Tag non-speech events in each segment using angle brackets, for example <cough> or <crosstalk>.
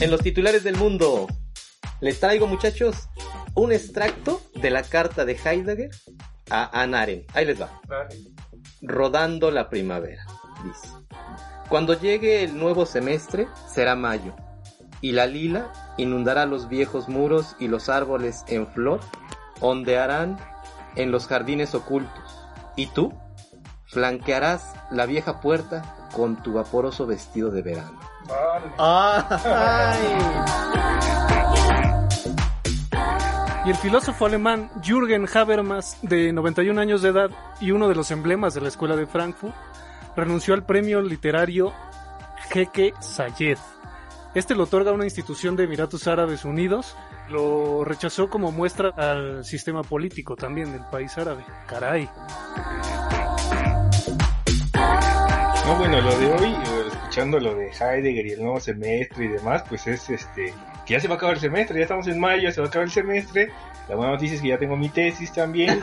En los titulares del mundo, les traigo muchachos un extracto de la carta de Heidegger a Anna Arendt. Ahí les va. Rodando la primavera, dice. Cuando llegue el nuevo semestre, será mayo, y la lila inundará los viejos muros y los árboles en flor ondearán en los jardines ocultos. Y tú flanquearás la vieja puerta con tu vaporoso vestido de verano. Y el filósofo alemán Jürgen Habermas, de 91 años de edad y uno de los emblemas de la Escuela de Frankfurt, renunció al premio literario Jeque Sayed. Este lo otorga una institución de Emiratos Árabes Unidos. Lo rechazó como muestra al sistema político también del país árabe. Caray. No, bueno, lo de hoy, eh, escuchando lo de Heidegger y el nuevo semestre y demás, pues es este que ya se va a acabar el semestre, ya estamos en mayo, ya se va a acabar el semestre. La buena noticia es que ya tengo mi tesis también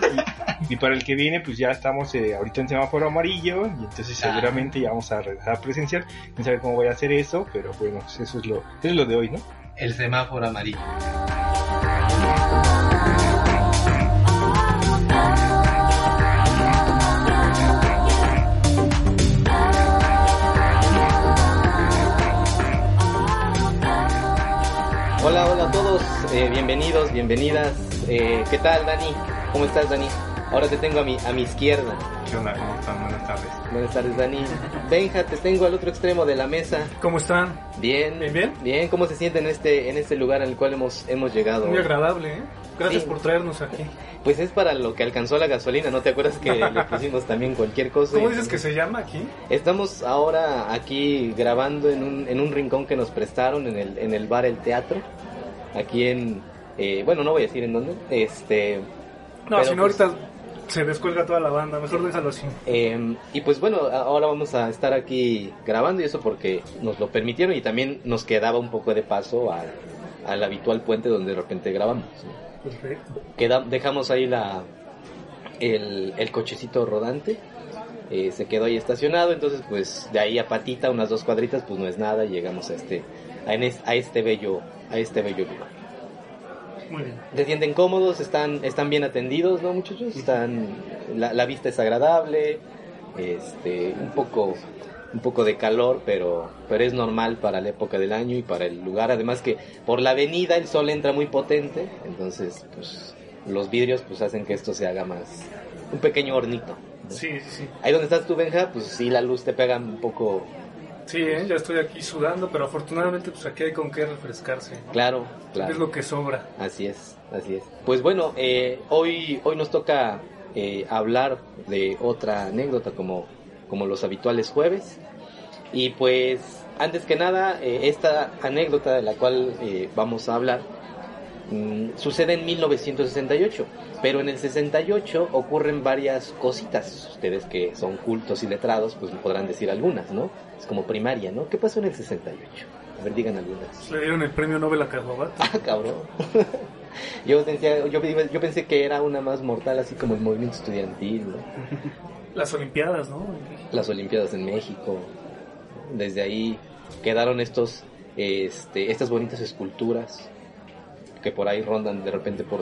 y, <laughs> y para el que viene pues ya estamos eh, ahorita en semáforo amarillo y entonces seguramente ya vamos a regresar a presencial. No sabe cómo voy a hacer eso, pero bueno, eso es lo, eso es lo de hoy, ¿no? El semáforo amarillo. Hola, hola a todos, eh, bienvenidos, bienvenidas. Eh, ¿Qué tal, Dani? ¿Cómo estás, Dani? Ahora te tengo a mi, a mi izquierda. ¿Qué onda? ¿Cómo están? Buenas tardes. Buenas tardes, Dani. Benja, te tengo al otro extremo de la mesa. ¿Cómo están? Bien, Bien, bien. Bien, ¿cómo se siente en este, en este lugar el cual hemos, hemos llegado? Muy agradable, ¿eh? Gracias Sí. por traernos aquí. Pues es para lo que alcanzó la gasolina, ¿no te acuerdas que le <laughs> pusimos también cualquier cosa? ¿Cómo dices que se llama aquí? Estamos ahora aquí grabando en un, en un rincón que nos prestaron en el, en el bar El Teatro, aquí en, eh, bueno, no voy a decir en dónde, este, No, si no pues, ahorita se descuelga toda la banda. Mejor déjalo así. eh, y pues bueno, ahora vamos a estar aquí grabando y eso porque nos lo permitieron y también nos quedaba un poco de paso al, al habitual puente donde de repente grabamos. Perfecto. Queda- dejamos ahí la el, el cochecito rodante eh, se quedó ahí estacionado entonces pues de ahí a patita unas dos cuadritas pues no es nada y llegamos a este a este bello a este bello lugar. Muy bien. se sienten cómodos están están bien atendidos no muchachos están la, la vista es agradable este un poco un poco de calor pero pero es normal para la época del año y para el lugar. Además que por la avenida el sol entra muy potente entonces pues los vidrios pues hacen que esto se haga más un pequeño hornito Sí, sí, sí. ahí donde estás tú Benja pues sí la luz te pega un poco Sí, ¿eh? ya estoy aquí sudando, pero afortunadamente pues aquí hay con qué refrescarse. ¿no? claro claro Es lo que sobra. Así es, así es. Pues bueno, eh, hoy, hoy nos toca eh, hablar de otra anécdota como, como los habituales jueves. Y pues, antes que nada, eh, esta anécdota de la cual eh, vamos a hablar mm, sucede en 1968. Pero en el 68 ocurren varias cositas. Ustedes que son cultos y letrados, pues me podrán decir algunas, ¿no? Es como primaria, ¿no? ¿Qué pasó en el 68? A ver, digan algunas. Le dieron el premio Nobel a Carlobat. <laughs> Ah, cabrón. <laughs> yo, pensé, yo, yo pensé que era una más mortal, así como el movimiento estudiantil, ¿no? <laughs> Las Olimpiadas, ¿no? las Olimpiadas en México. Desde ahí quedaron estos, este, estas bonitas esculturas que por ahí rondan de repente por.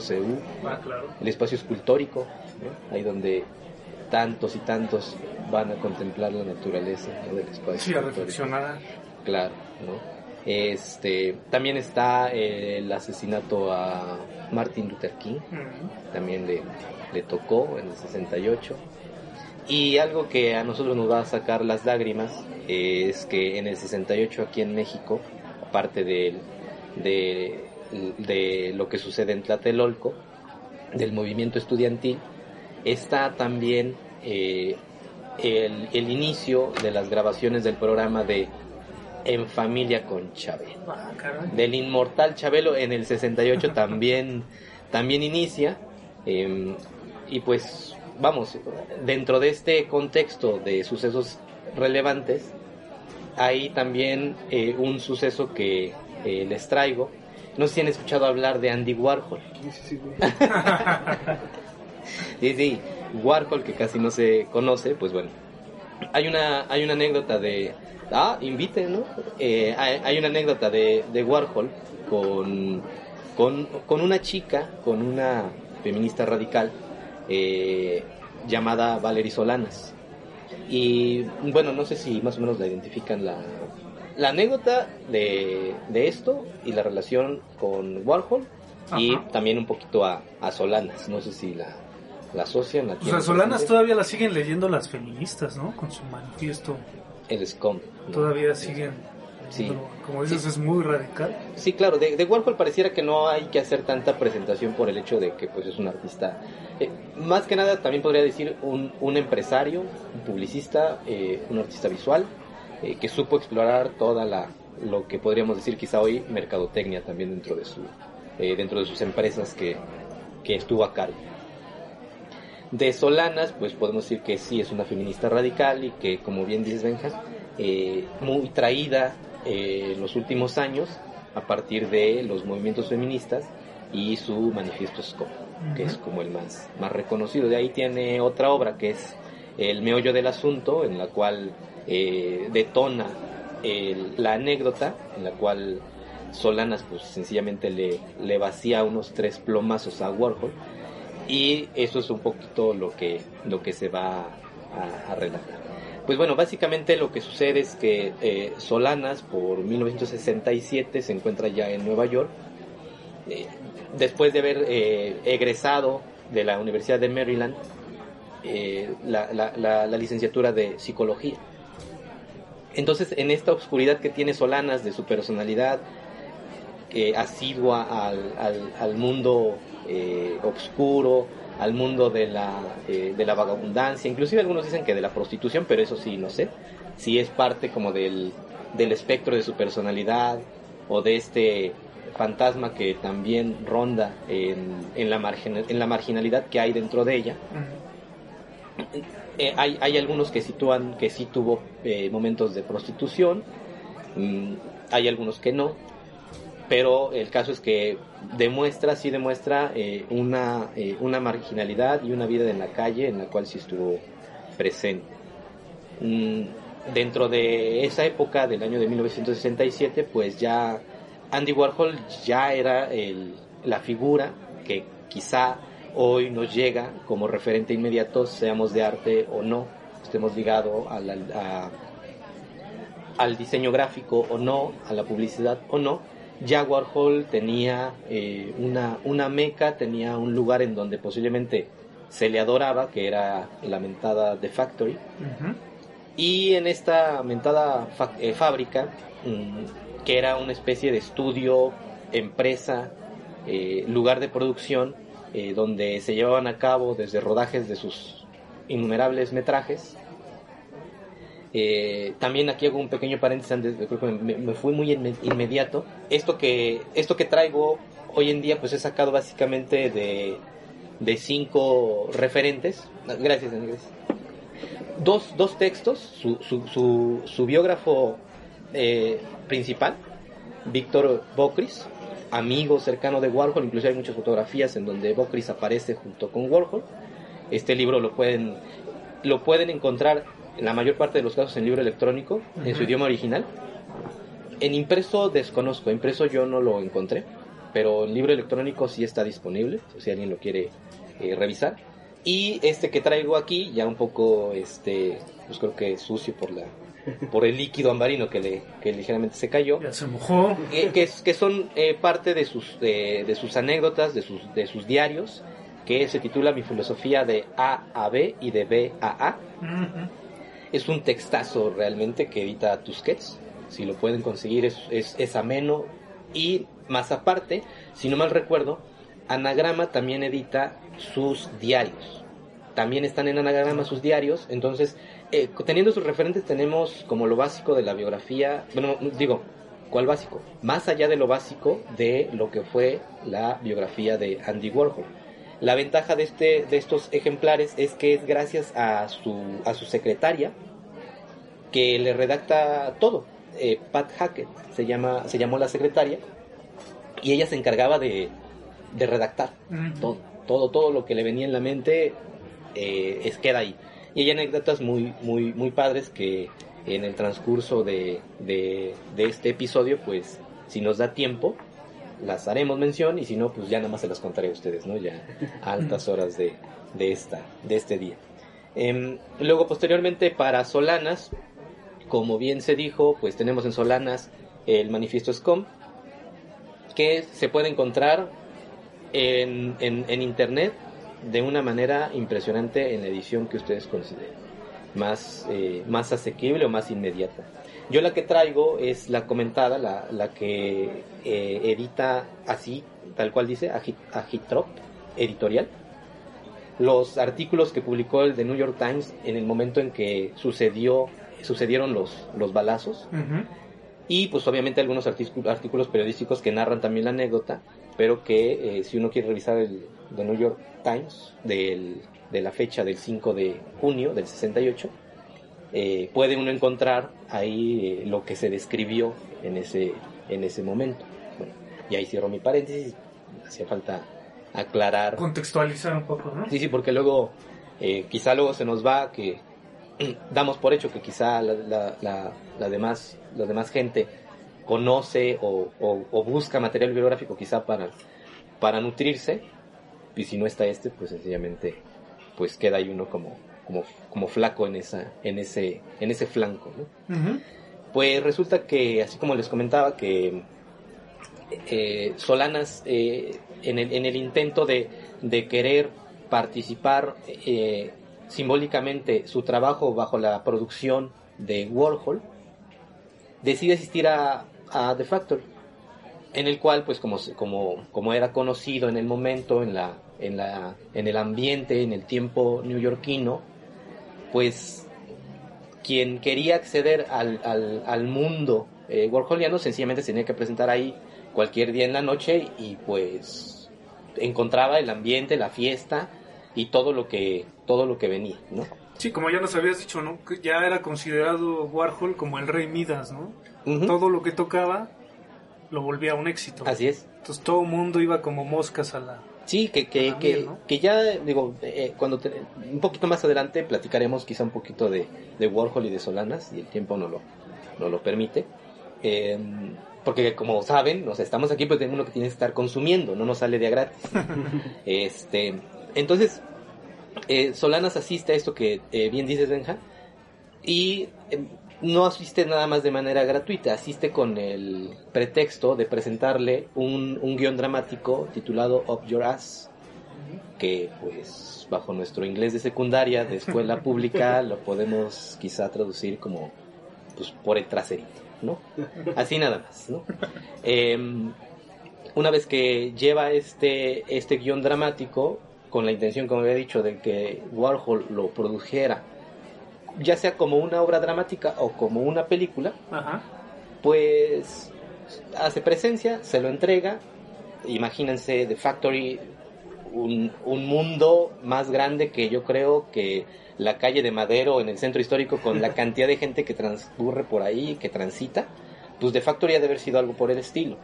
Ah, claro. El espacio escultórico, ahí donde tantos y tantos van a contemplar la naturaleza ¿no? del espacio. Sí, a reflexionar. Claro, ¿no? Este, también está el asesinato a Martin Luther King, también le, le tocó en el 68. Y algo que a nosotros nos va a sacar las lágrimas es que en el 68 aquí en México, aparte del- de, de lo que sucede en Tlatelolco, del movimiento estudiantil, está también eh, el, el inicio de las grabaciones del programa de En Familia con Chabelo Ah, del inmortal Chabelo en el 68 <laughs> también, también inicia. eh, y pues, vamos, dentro de este contexto de sucesos relevantes, hay también eh, un suceso que eh, les traigo. No sé si han escuchado hablar de Andy Warhol. Sí, sí, <laughs> Warhol, que casi no se conoce, pues bueno. hay una, hay una anécdota de, ah, inviten, ¿no? Eh, hay, una anécdota de, de Warhol con, con, con, una chica, con una feminista radical eh, llamada Valerie Solanas. Y bueno, no sé si más o menos la identifican la, la anécdota de, de esto y la relación con Warhol y también un poquito a, a Solanas. No sé si la, la asocian. La o sea, Solanas todavía la siguen leyendo las feministas, ¿no? Con su manifiesto. El SCOM. Todavía siguen. Sí. Como dices, es muy radical. Sí, claro. De, de, Warhol pareciera que no hay que hacer tanta presentación por el hecho de que pues es un artista. Eh, más que nada, también podría decir un, un empresario, un publicista, eh, un artista visual, eh, que supo explorar toda la lo que podríamos decir quizá hoy mercadotecnia también dentro de su dentro de sus empresas que, que estuvo a cargo. De Solanas, pues podemos decir que sí es una feminista radical y que, como bien dices Benja, eh, muy traída eh, en los últimos años a partir de los movimientos feministas y su manifiesto SCOP, que es como el más, más reconocido. De ahí tiene otra obra que es El meollo del asunto, en la cual eh, detona la anécdota, en la cual Solanas pues sencillamente le, le vacía unos tres plomazos a Warhol y eso es un poquito lo que, lo que se va a, relatar. Pues bueno, básicamente lo que sucede es que eh, Solanas por 1967 se encuentra ya en Nueva York, eh, después de haber egresado de la Universidad de Maryland la, la, la, licenciatura de psicología. Entonces, en esta oscuridad que tiene Solanas de su personalidad, asidua al, al, al mundo eh, obscuro, al mundo de la, eh, de la vagabundancia, inclusive algunos dicen que de la prostitución, pero eso sí, no sé, si es parte como del, del espectro de su personalidad o de este fantasma que también ronda en, en, la, en la marginalidad que hay dentro de ella. Eh, hay, algunos que sitúan que sí tuvo eh, momentos de prostitución, mm, hay algunos que no, pero el caso es que demuestra, sí demuestra eh, una, una marginalidad y una vida en la calle en la cual sí estuvo presente. Mm, dentro de esa época del año de 1967, pues ya Andy Warhol ya era la figura que quizá hoy nos llega como referente inmediato, seamos de arte o no, estemos ligados al diseño gráfico o no, a la publicidad o no, ya Warhol tenía eh, una, una meca, tenía un lugar en donde posiblemente se le adoraba, que era la mentada The Factory. Y en esta mentada eh, fábrica, mm, que era una especie de estudio, empresa, eh, lugar de producción, donde se llevaban a cabo desde rodajes de sus innumerables metrajes, eh, también aquí hago un pequeño paréntesis me, fui muy inmediato. Esto que, esto que traigo hoy en día pues he sacado básicamente de, de cinco referentes. Gracias, Andrés. Dos, dos textos, su, su, su, biógrafo eh, principal, Víctor Bocris, amigo cercano de Warhol, incluso hay muchas fotografías en donde Bocris aparece junto con Warhol. Este libro lo pueden, lo pueden encontrar en la mayor parte de los casos en libro electrónico, en su idioma original. En impreso desconozco, impreso yo no lo encontré, pero en libro electrónico sí está disponible, si alguien lo quiere eh, revisar. Y este que traigo aquí, ya un poco, este, pues creo que sucio por la por el líquido ambarino que, le, que ligeramente se cayó. Ya se mojó. Que, que, son eh, parte de sus, de sus anécdotas, de sus, de sus diarios, que se titula Mi filosofía de A a B y de B a A. Es un textazo realmente que edita Tusquets. Si lo pueden conseguir es, es, ameno. Y más aparte, si no mal recuerdo, Anagrama también edita sus diarios. También están en Anagrama sus diarios. Entonces, eh, teniendo sus referentes tenemos como lo básico de la biografía. Bueno, digo, ¿cuál básico? Más allá de lo básico de lo que fue la biografía de Andy Warhol la ventaja de, este, de estos ejemplares es que es gracias a su, a su secretaria que le redacta todo. Eh, Pat Hackett se, llama, se llamó la secretaria y ella se encargaba de, redactar todo, todo, todo lo que le venía en la mente eh, es queda ahí. Y hay anécdotas muy, muy, muy padres que en el transcurso de, de, este episodio, pues si nos da tiempo, las haremos mención y si no, pues ya nada más se las contaré a ustedes, ¿no? Ya a altas horas de, de, esta, de este día. Em, luego, posteriormente, para Solanas, como bien se dijo, pues tenemos en Solanas el manifiesto SCOM, que se puede encontrar en, en, internet de una manera impresionante en la edición que ustedes consideren, más, eh, más asequible o más inmediata. Yo la que traigo es la comentada, la, la que eh, edita así, tal cual dice, Agitrop Editorial. Los artículos que publicó el The New York Times en el momento en que sucedió, sucedieron los, los balazos. Y pues obviamente algunos artículos periodísticos que narran también la anécdota, pero que eh, si uno quiere revisar el The New York Times de la fecha del 5 de junio del 68, eh, puede uno encontrar ahí eh, lo que se describió en ese, en ese momento. Bueno, y ahí cierro mi paréntesis, hacía falta aclarar. Contextualizar un poco, ¿no? Sí, sí, porque luego, quizá luego se nos va que <clears throat> damos por hecho que quizá la, la, demás, la demás gente conoce o, busca material bibliográfico quizá para, para nutrirse y si no está este pues sencillamente pues queda ahí uno como, como, como flaco en, esa, en, ese, en ese flanco pues resulta que así como les comentaba que eh, Solanas eh, en, el, en el intento de, de querer participar eh, simbólicamente su trabajo bajo la producción de Warhol, decide asistir a, The Factory, en el cual, pues como, como, como era conocido en el momento, en, la, en, la, en el ambiente, en el tiempo neoyorquino, pues quien quería acceder al, al, al mundo eh, warholiano sencillamente se tenía que presentar ahí cualquier día en la noche y pues encontraba el ambiente, la fiesta y todo lo que todo lo que venía, ¿no? Sí, como ya nos habías dicho, ¿no? Que ya era considerado Warhol como el rey Midas, ¿no? Todo lo que tocaba lo volvía un éxito. Así es. Entonces todo el mundo iba como moscas a la... Sí, que, que, que, ya, digo, eh, cuando un poquito más adelante platicaremos quizá un poquito de, de, Warhol y de Solanas, y el tiempo no lo, no lo permite. Eh, porque como saben, o estamos aquí porque tenemos uno que tiene que estar consumiendo, no nos sale de a gratis. <laughs> este, entonces, eh, Solanas asiste a esto que eh, bien dices, Benja, y em, no asiste nada más de manera gratuita, asiste con el pretexto de presentarle un, un guion dramático titulado Up Your Ass, que pues bajo nuestro inglés de secundaria, de escuela <laughs> pública, lo podemos quizá traducir como pues por el traserito, ¿no? Así nada más, ¿no? Em, una vez que lleva este, este guion dramático, con la intención, como había dicho, de que Warhol lo produjera, ya sea como una obra dramática o como una película, pues hace presencia, se lo entrega. Imagínense The Factory, un, un, mundo más grande que yo creo que la calle de Madero en el centro histórico con la <laughs> cantidad de gente que transcurre por ahí, que transita, pues The Factory ha de haber sido algo por el estilo.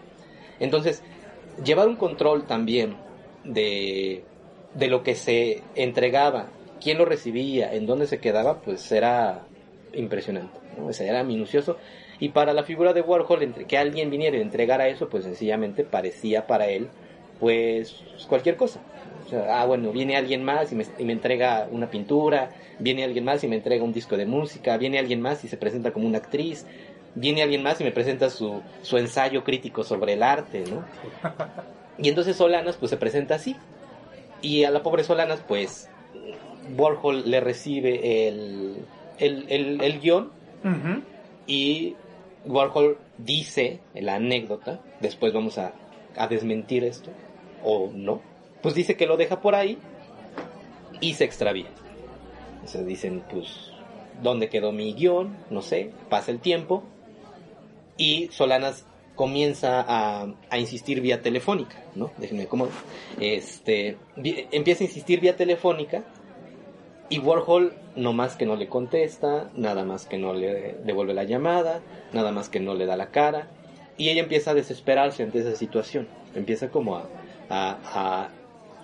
Entonces, llevar un control también de de lo que se entregaba, quién lo recibía, en dónde se quedaba, pues era impresionante, ¿no? era minucioso. Y para la figura de Warhol, entre que alguien viniera y entregara eso, pues sencillamente parecía para él, pues cualquier cosa. O sea, ah, bueno, viene alguien más y me, y me, entrega una pintura, viene alguien más y me entrega un disco de música, viene alguien más y se presenta como una actriz, viene alguien más y me presenta su, su ensayo crítico sobre el arte, ¿no? <laughs> Y entonces Solanas pues se presenta así, y a la pobre Solanas, pues, Warhol le recibe el, el, el, guion y Warhol dice la anécdota, después vamos a, a desmentir esto, o no, pues dice que lo deja por ahí y se extravía. O sea, dicen, pues, ¿dónde quedó mi guion? No sé, pasa el tiempo y Solanas comienza a, a, insistir vía telefónica, ¿no? Déjenme cómo. Este, empieza a insistir vía telefónica y Warhol no más que no le contesta, nada más que no le devuelve la llamada, nada más que no le da la cara y ella empieza a desesperarse ante esa situación, empieza como a, a,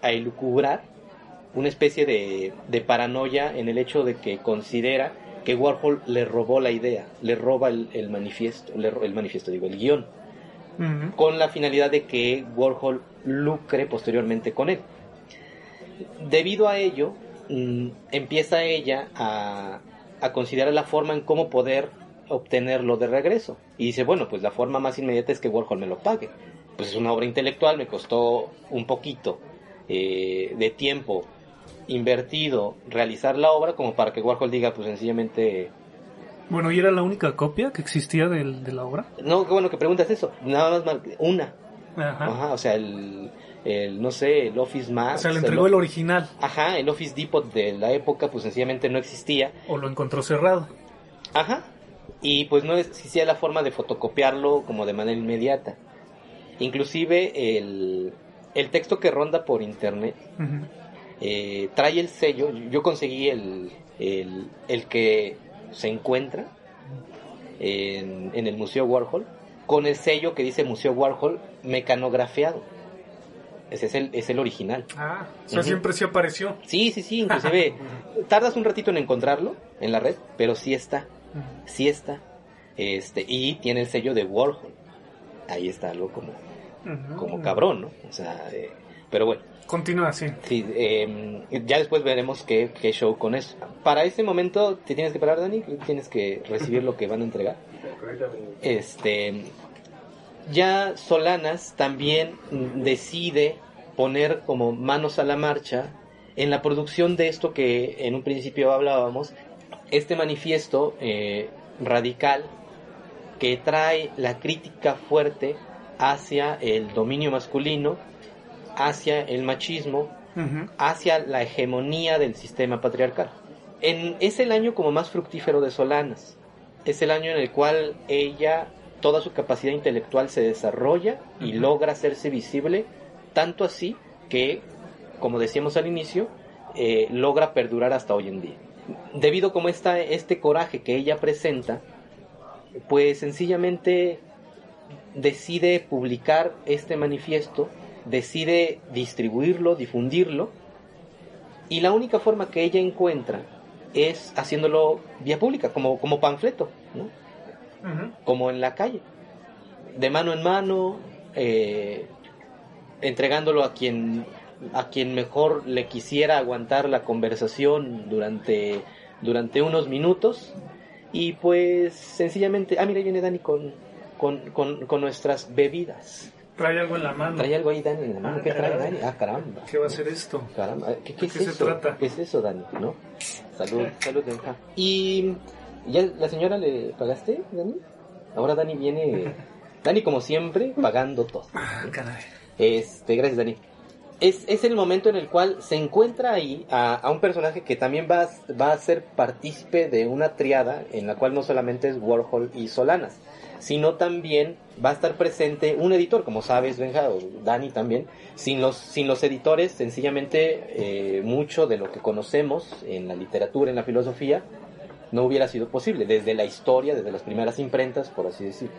a, elucubrar una especie de, de paranoia en el hecho de que considera que Warhol le robó la idea, le roba el, manifiesto, el manifiesto, digo, el guion, con la finalidad de que Warhol lucre posteriormente con él. Debido a ello, mm, empieza ella a, a considerar la forma en cómo poder obtenerlo de regreso. Y dice, bueno, pues la forma más inmediata es que Warhol me lo pague. Pues es una obra intelectual, me costó un poquito eh, de tiempo invertido realizar la obra como para que Warhol diga pues sencillamente... Bueno, ¿y era la única copia que existía de la obra? No, qué bueno que preguntas eso. Nada más, una. Ajá. o sea, el, el, no sé, el Office Max. O sea, le entregó el, original. Ajá, el Office Depot de la época pues sencillamente no existía. O lo encontró cerrado. Ajá. Y pues no existía la forma de fotocopiarlo como de manera inmediata. Inclusive el, el texto que ronda por internet eh, trae el sello, yo conseguí el, el, que se encuentra en, en, el Museo Warhol, con el sello que dice Museo Warhol mecanografiado. Ese es el, es el original. Ah, o sea, siempre sí apareció. Sí, sí, sí, inclusive <laughs> tardas un ratito en encontrarlo en la red, pero sí está, sí está. Este, y tiene el sello de Warhol. Ahí está algo como, como cabrón, ¿no? O sea, eh, pero bueno. Continúa así. Sí, em, ya después veremos qué, qué, show con eso. Para ese momento te tienes que parar, Dani, tienes que recibir lo que van a entregar. Este, ya Solanas también decide poner como manos a la marcha en la producción de esto que en un principio hablábamos, este manifiesto eh, radical que trae la crítica fuerte hacia el dominio masculino hacia el machismo, hacia la hegemonía del sistema patriarcal. En, es el año como más fructífero de Solanas. Es el año en el cual ella, toda su capacidad intelectual se desarrolla y logra hacerse visible, tanto así que, como decíamos al inicio, eh, logra perdurar hasta hoy en día. Debido como está este coraje que ella presenta, pues sencillamente decide publicar este manifiesto decide distribuirlo, difundirlo, y la única forma que ella encuentra es haciéndolo vía pública, como, como panfleto, ¿no? como en la calle, de mano en mano, eh, entregándolo a quien, a quien mejor le quisiera aguantar la conversación durante, durante unos minutos, y pues sencillamente, ah, mira, viene Dani con, con, con, con nuestras bebidas. Trae algo en la mano. Trae algo ahí, Dani, en la mano. ¿Qué trae, Dani? Ah, caramba. ¿Qué va a ser esto? Caramba. ¿Qué, qué, es eso? se trata? ¿Qué es eso, Dani? ¿No? Salud, salud, Benja. Y... ¿Ya la señora le pagaste, Dani? Ahora Dani viene... Dani, como siempre, pagando todo. Ah, caray. Este, gracias, Dani. Es, es, el momento en el cual se encuentra ahí a, a, un personaje que también va, va a ser partícipe de una triada en la cual no solamente es Warhol y Solanas, sino también va a estar presente un editor, como sabes, Benja, o Dani también. Sin los, sin los editores, sencillamente, eh, mucho de lo que conocemos en la literatura, en la filosofía, no hubiera sido posible, desde la historia, desde las primeras imprentas, por así decirlo.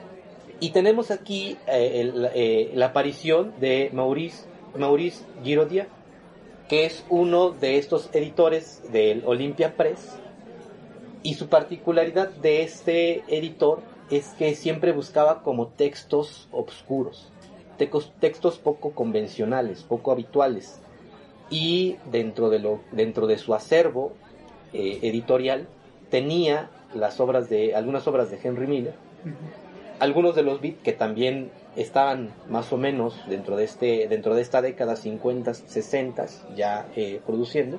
Y tenemos aquí eh, eh, la aparición de Maurice, Maurice Girodia, que es uno de estos editores del Olympia Press, y su particularidad de este editor es que siempre buscaba como textos obscuros, textos poco convencionales, poco habituales. Y dentro de, lo, dentro de su acervo eh, editorial tenía las obras de, algunas obras de Henry Miller, algunos de los beats que también estaban más o menos dentro de, este, dentro de esta década 50, 60 ya eh, produciendo,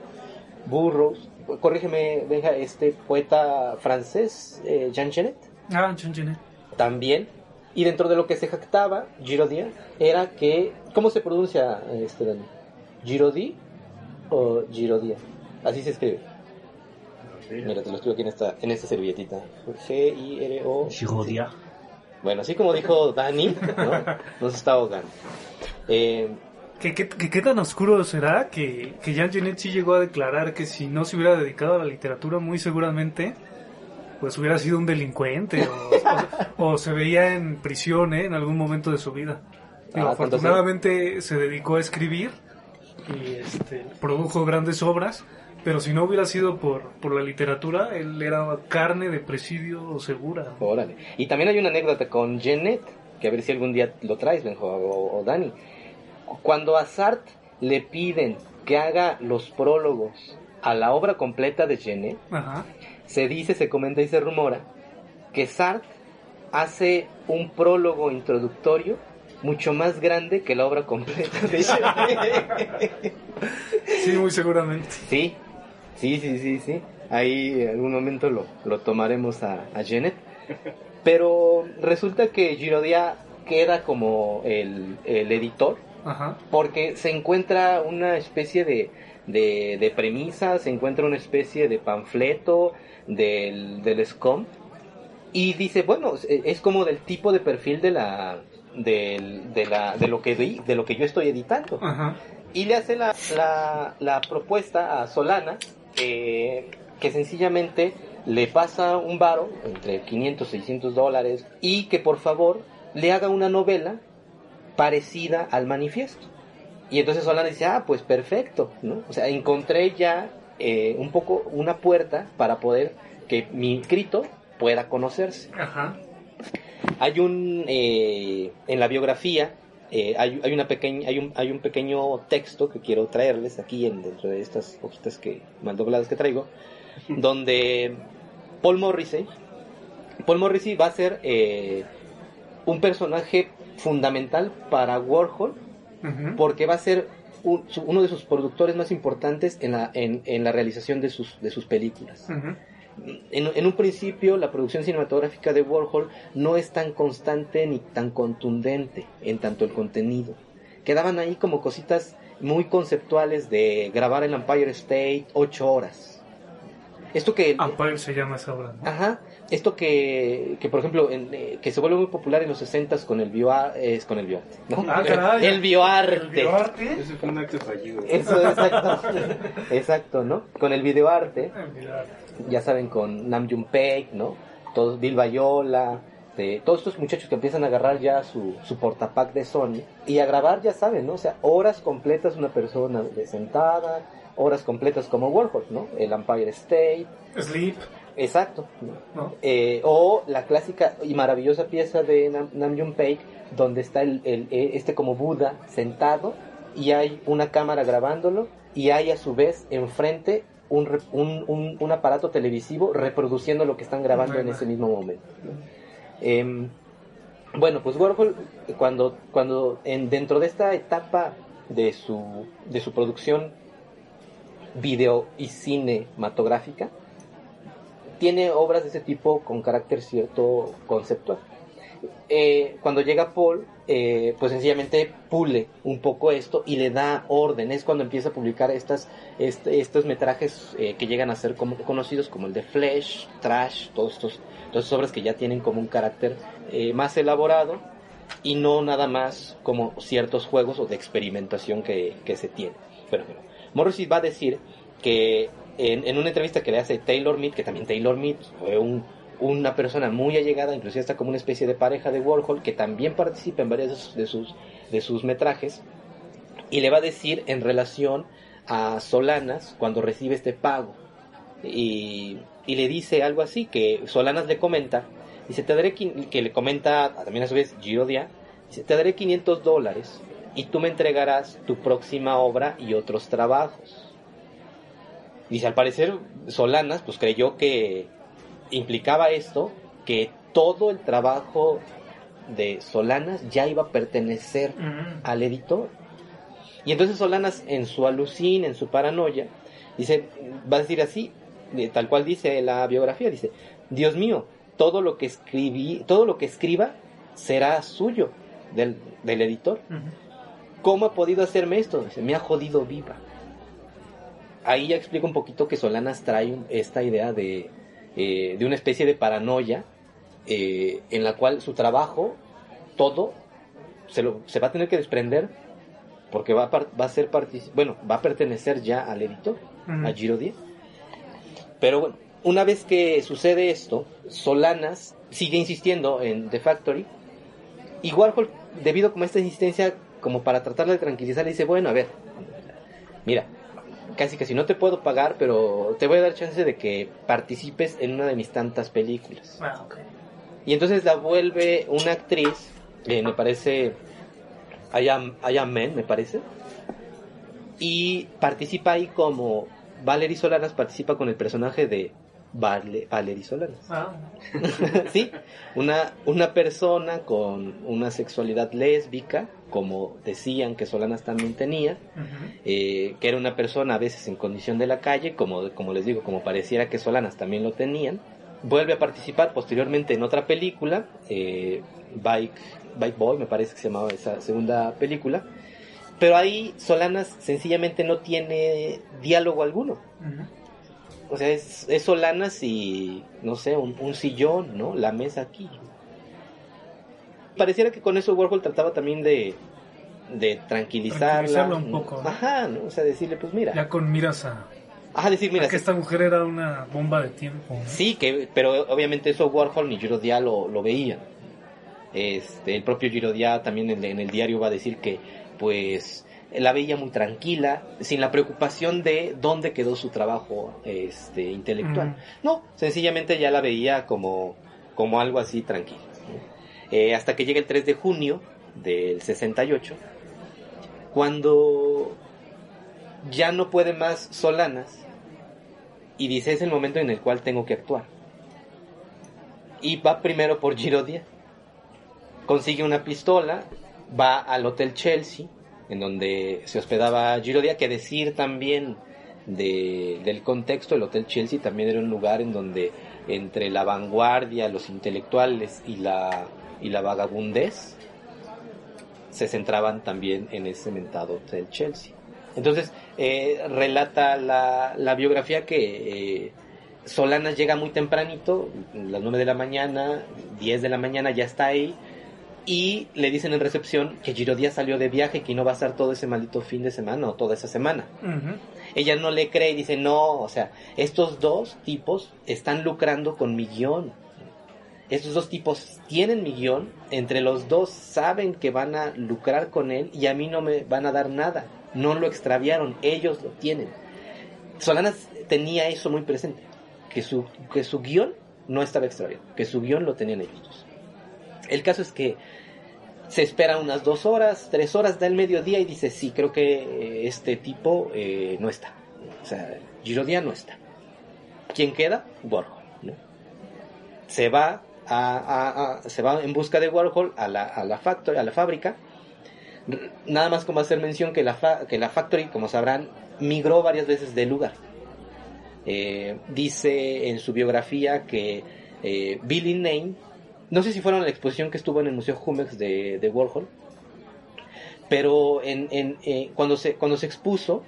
Burroughs, corrígeme, venga, este poeta francés, eh, Jean Genet, Ah, También. Y dentro de lo que se jactaba Girodi era que. ¿Cómo se pronuncia este Dani? ¿Girodi o Girodia? Así se escribe. Mira, te lo escribo aquí en esta, en esta servilletita. G-I-R-O. Girodia. Bueno, así como dijo Dani, ¿no? nos está ahogando. Eh, ¿Qué, qué, qué, tan oscuro será que, que Jean Genet sí llegó a declarar que si no se hubiera dedicado a la literatura, muy seguramente pues hubiera sido un delincuente o, se veía en prisión ¿eh? en algún momento de su vida. Ah, afortunadamente se dedicó a escribir y este, produjo grandes obras, pero si no hubiera sido por, por la literatura, él era carne de presidio segura. Órale. Y también hay una anécdota con Jeanette, que a ver si algún día lo traes, Benjo, o, o Dani. Cuando a Sartre le piden que haga los prólogos a la obra completa de Genet, se dice, se comenta y se rumora que Sartre hace un prólogo introductorio mucho más grande que la obra completa de <laughs> sí, muy seguramente. Sí, sí, sí, sí, sí. Ahí en algún momento lo, lo tomaremos a, a Genet. Pero resulta que Girodia queda como el, el editor porque se encuentra una especie de, de, premisa, se encuentra una especie de panfleto del, del SCOM y dice, bueno, es como del tipo de perfil de la de, la, de lo que de lo que yo estoy editando. Y le hace la, la, propuesta a Solana que sencillamente le pasa un varo entre 500 y 600 dólares y que por favor le haga una novela parecida al manifiesto. Y entonces Solana dice, ah, pues perfecto, ¿no? O sea, encontré ya eh, un poco una puerta para poder que mi escrito pueda conocerse. Ajá. Hay un, eh, en la biografía, eh, hay, hay, una pequeña, hay, un, hay un pequeño texto que quiero traerles aquí en, dentro de estas hojitas que, mal dobladas que traigo, donde Paul Morrissey, Paul Morrissey va a ser un personaje fundamental para Warhol porque va a ser uno de sus productores más importantes en la, en, la realización de sus, de sus películas. en, un principio la producción cinematográfica de Warhol no es tan constante ni tan contundente en tanto el contenido. Quedaban ahí como cositas muy conceptuales de grabar el Empire State ocho horas. Esto que... Empire se llama esa obra. Ajá esto que, que por ejemplo, eh, que se vuelve muy popular en los 60 con el bioarte, es con el bioarte, ¿no? Ah, el bioarte. ¿El bioarte? Ese fue un acto fallido. Eso, exacto. <laughs> exacto, ¿no? Con el videoarte. Ya saben, con Nam June Paik, ¿no? Todos, Bill Bayola, de, todos estos muchachos que empiezan a agarrar ya su, su portapack de Sony y a grabar, ya saben, ¿no? O sea, horas completas una persona de sentada, horas completas como Warhol, ¿no? El Empire State. Sleep. Exacto. Eh, o la clásica y maravillosa pieza de Nam, Nam Paik, donde está el, eh, este como Buda sentado y hay una cámara grabándolo y hay a su vez enfrente un, un, un, aparato televisivo reproduciendo lo que están grabando en ese mismo momento. Em, bueno, pues Warhol, cuando, cuando en, dentro de esta etapa de su, de su producción video y cinematográfica, tiene obras de ese tipo con carácter cierto conceptual. Eh, cuando llega Paul, eh, pues sencillamente pule un poco esto y le da orden. Es cuando empieza a publicar estas, este, estos metrajes eh, que llegan a ser como, conocidos como el de Flesh, Trash, todos estos, todas estas obras que ya tienen como un carácter más elaborado y no nada más como ciertos juegos o de experimentación que, que se tiene. Pero bueno, Morrissey va a decir que en, una entrevista que le hace Taylor Mead, que también Taylor Mead fue una persona muy allegada, inclusive está como una especie de pareja de Warhol, que también participa en varios de sus, de sus metrajes, y le va a decir en relación a Solanas cuando recibe este pago. Y, le dice algo así, que Solanas le comenta, dice, te daré, que le comenta también a su vez Girodia, dice, te daré 500 dólares y tú me entregarás tu próxima obra y otros trabajos. Dice, al parecer Solanas pues creyó que implicaba esto, que todo el trabajo de Solanas ya iba a pertenecer al editor. Y entonces Solanas en su alucín, en su paranoia, dice, va a decir así, tal cual dice la biografía, dice, Dios mío, todo lo que escribí, todo lo que escriba será suyo del, editor. ¿Cómo ha podido hacerme esto? Dice, me ha jodido viva ahí ya explico un poquito que Solanas trae esta idea de, eh, de una especie de paranoia eh, en la cual su trabajo, todo, se, lo, se va a tener que desprender porque va a, va a ser bueno, va a pertenecer ya al editor, a Giro Pero bueno, una vez que sucede esto, Solanas sigue insistiendo en The Factory y Warhol, debido como a esta insistencia, como para tratar de tranquilizar, dice, bueno, a ver, mira, casi que si no te puedo pagar, pero te voy a dar chance de que participes en una de mis tantas películas. Ah. Y entonces la vuelve una actriz, eh, me parece, Aya Men, me parece, y participa ahí como Valerie Solanas participa con el personaje de Vale, Valerie Solanas. Ah, <laughs> sí, una, una persona con una sexualidad lésbica, como decían que Solanas también tenía, eh, que era una persona a veces en condición de la calle, como, como les digo, como pareciera que Solanas también lo tenían. Vuelve a participar posteriormente en otra película, eh, Bike, Bike Boy, me parece que se llamaba esa segunda película. Pero ahí Solanas sencillamente no tiene diálogo alguno. O sea, es, es Solanas y, no sé, un, un sillón, ¿no? La mesa aquí. Pareciera que con eso Warhol trataba también de, de tranquilizarla. Tranquilizarla un poco, ¿no? Ajá, ¿no? O sea, decirle, pues mira. Ya con miras a, Ajá, decir, mira. a que esta mujer era una bomba de tiempo. ¿no? Sí, que, pero obviamente eso Warhol ni Giro lo, lo veían. Este, el propio Giro también en, en el diario va a decir que, pues, la veía muy tranquila, sin la preocupación de dónde quedó su trabajo este, intelectual. No, sencillamente ya la veía como, como algo así tranquilo. Eh, hasta que llega el 3 de junio del 68, cuando ya no puede más Solanas y dice es el momento en el cual tengo que actuar. Y va primero por Girodia, consigue una pistola, va al Hotel Chelsea, en donde se hospedaba Girodia, que decir también de- del contexto, el Hotel Chelsea también era un lugar en donde entre la vanguardia, los intelectuales y la, y la vagabundez se centraban también en ese mentado Hotel Chelsea. Entonces, eh, relata la, la biografía que eh, Solanas llega muy tempranito, las 9 de la mañana, 10 de la mañana ya está ahí, y le dicen en recepción que Girodía salió de viaje y que no va a estar todo ese maldito fin de semana o toda esa semana. Ella no le cree y dice, no, o sea, estos dos tipos están lucrando con mi guion. Estos dos tipos tienen mi guion, entre los dos saben que van a lucrar con él y a mí no me van a dar nada. No lo extraviaron, ellos lo tienen. Solanas tenía eso muy presente, que su, que su guion no estaba extraviado, que su guion lo tenían ellos. El caso es que se espera unas dos horas, tres horas, da el mediodía y dice, sí, creo que eh, este tipo eh, no está. O sea, Girodia no está. ¿Quién queda? Warhol. ¿no? Se va se va en busca de Warhol a la, a la factory, a la fábrica. Nada más como hacer mención que la, fa- que la factory, como sabrán, migró varias veces de lugar. Eh, dice en su biografía que eh, Billy Name, no sé si fueron a la exposición que estuvo en el Museo Jumex de, de Warhol, pero en, eh, cuando, se, cuando se expuso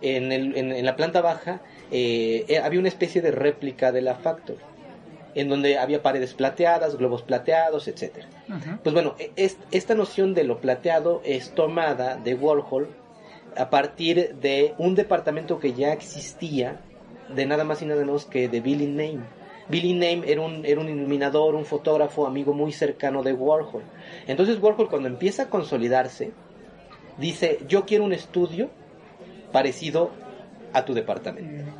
en, el- en- la planta baja, había una especie de réplica de la Factory, en donde había paredes plateadas, globos plateados. Ujú. Pues bueno, e- es- esta noción de lo plateado es tomada de Warhol a partir de un departamento que ya existía, de nada más y nada menos que de Billy Name. Billy Name era un, era un iluminador, un fotógrafo, amigo muy cercano de Warhol. Entonces Warhol cuando empieza a consolidarse, dice, yo quiero un estudio parecido a tu departamento.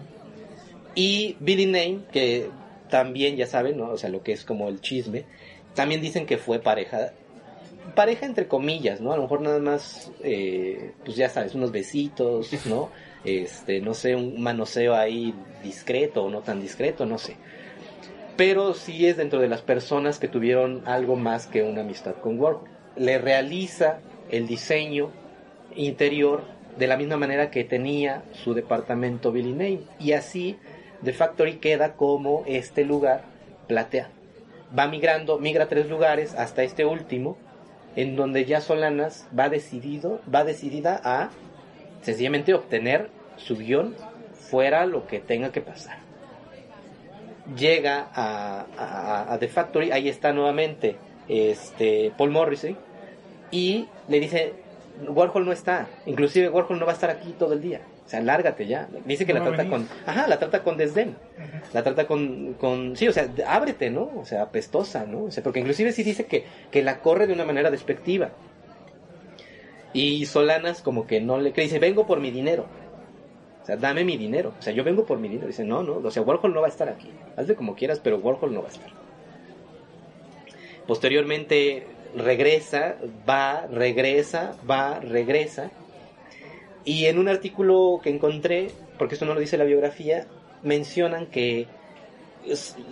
Y Billy Name, que también ya saben, ¿no? O sea, lo que es como el chisme, también dicen que fue pareja, pareja entre comillas, ¿no? A lo mejor nada más, eh, pues ya sabes, unos besitos, ¿no? <laughs> Este, no sé, un manoseo ahí discreto o no tan discreto, no sé. Pero sí es dentro de las personas que tuvieron algo más que una amistad con Warhol. Le realiza el diseño interior de la misma manera que tenía su departamento Billy Name. Y así The Factory queda como este lugar plateado. Va migrando, migra a tres lugares hasta este último, en donde ya Solanas va decidido, va decidida a sencillamente obtener su guion fuera lo que tenga que pasar. Llega a, The Factory, ahí está nuevamente este Paul Morrissey y le dice Warhol no está, inclusive Warhol no va a estar aquí todo el día. O sea, lárgate ya. Dice que No la trata con, ajá, la trata con desdén. La trata con, con, sí, o sea, ábrete, ¿no? O sea, apestosa, ¿no? O sea, porque inclusive sí dice que, que la corre de una manera despectiva. Y Solanas como que no le cree, dice, vengo por mi dinero. O sea, dame mi dinero. O sea, yo vengo por mi dinero. Dice, no, no, o sea, Warhol no va a estar aquí. Hazle como quieras, pero Warhol no va a estar. Posteriormente regresa, va, regresa, va, regresa. Y en un artículo que encontré, porque esto no lo dice la biografía, mencionan que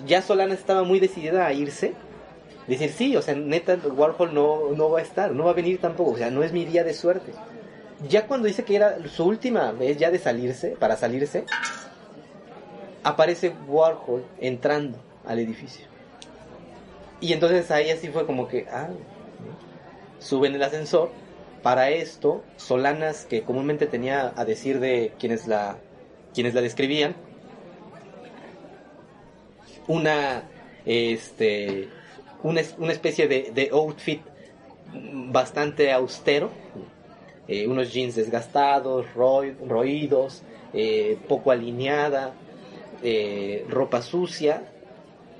ya Solana estaba muy decidida a irse. Decir, sí, o sea, neta, Warhol no, no va a estar, no va a venir tampoco, o sea, no es mi día de suerte. Ya cuando dice que era su última vez ya de salirse, para salirse, aparece Warhol entrando al edificio. Y entonces ahí así fue como que, ah, suben el ascensor. Para esto, Solanas, que comúnmente tenía a decir de quienes la, quienes la describían, una, este, una, especie de, outfit bastante austero, eh, unos jeans desgastados, roídos, eh, poco alineada, eh, ropa sucia,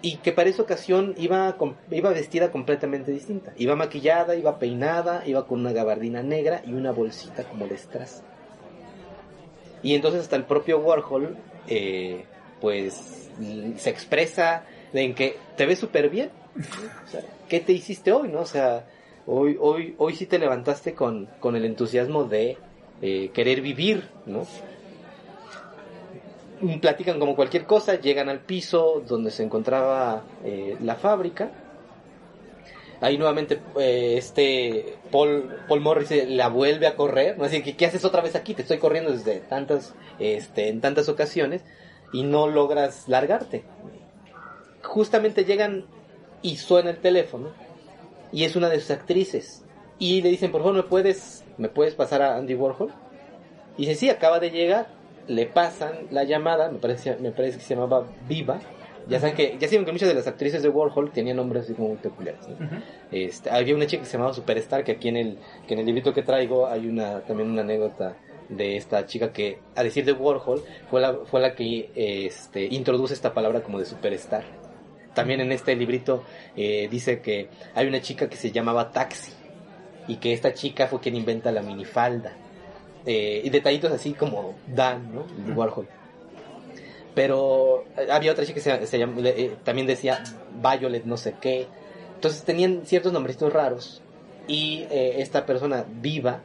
y que para esa ocasión iba, iba vestida completamente distinta. Iba maquillada, iba peinada, iba con una gabardina negra y una bolsita como de strass. Y entonces hasta el propio Warhol, pues se expresa en que te ves súper bien. ¿qué te hiciste hoy, no? O sea, hoy, hoy, hoy sí te levantaste con, con el entusiasmo de eh, querer vivir, ¿no? Platican como cualquier cosa, llegan al piso donde se encontraba eh, la fábrica. Ahí nuevamente eh, este Paul, Paul Morris la vuelve a correr, ¿no? Que, ¿qué haces otra vez aquí? Te estoy corriendo desde tantas, este, en tantas ocasiones y no logras largarte. Justamente llegan y suena el teléfono y es una de sus actrices y le dicen, por favor, ¿me puedes, ¿me puedes pasar a Andy Warhol? Y dice, sí, acaba de llegar, le pasan la llamada, me parece, me parece que se llamaba Viva. Ya saben que, ya saben que muchas de las actrices de Warhol tenían nombres así como muy peculiares. este, había una chica que se llamaba Superstar, que aquí en el, que en el librito que traigo hay una, también una anécdota de esta chica que, a decir de Warhol, fue la, fue la que este, introduce esta palabra como de superstar. También en este librito eh, dice que hay una chica que se llamaba Taxi y que esta chica fue quien inventa la minifalda. Eh, y detallitos así como Dan, ¿no? Warhol. Pero eh, había otra chica que se, también decía Violet no sé qué. Entonces tenían ciertos nombrecitos raros. Y esta persona viva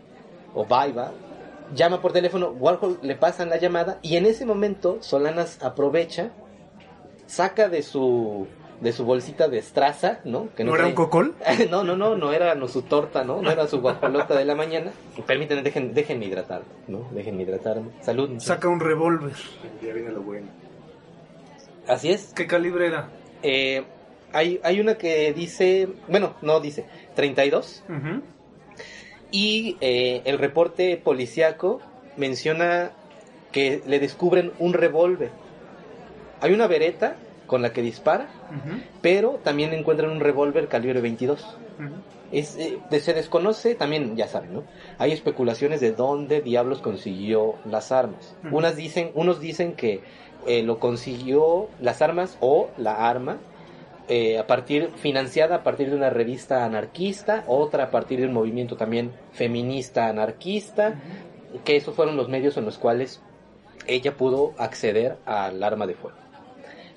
o Viva llama por teléfono, Warhol le pasan la llamada y en ese momento Solanas aprovecha, saca de su de su bolsita de estraza, ¿no? Que no, era un cocol? <laughs> no, no, no, no era no, su torta, ¿no? No era su guajolota de la mañana. Permítanme, dejen, déjenme hidratar, ¿no? Déjenme hidratarme. Salud. Saca un revólver. Ya viene lo bueno. Así es. ¿Qué calibre era? Eh, hay, hay una que dice, bueno, no dice, 32. Uh y eh, el reporte policiaco menciona que le descubren un revólver. Hay una vereta con la que dispara, pero también encuentran un revólver calibre 22. es, eh, se desconoce, también ya saben, ¿no? Hay especulaciones de dónde diablos consiguió las armas. Unas dicen, unos dicen que eh, lo consiguió las armas o la arma eh, a partir, financiada a partir de una revista anarquista, otra a partir de un movimiento también feminista anarquista, que esos fueron los medios en los cuales ella pudo acceder al arma de fuego.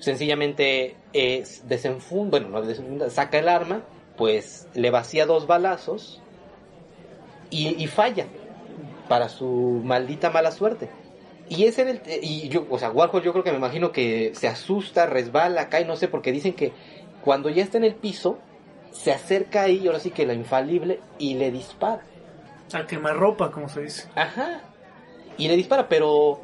Sencillamente es desenfunda, bueno, no saca el arma, pues le vacía dos balazos y, falla para su maldita mala suerte. Y es en el y yo, o sea, Warhol yo creo que me imagino que se asusta, resbala, cae, no sé, porque dicen que cuando ya está en el piso, se acerca ahí, ahora sí que la infalible, y le dispara. A quemarropa, como se dice. Ajá. Y le dispara, pero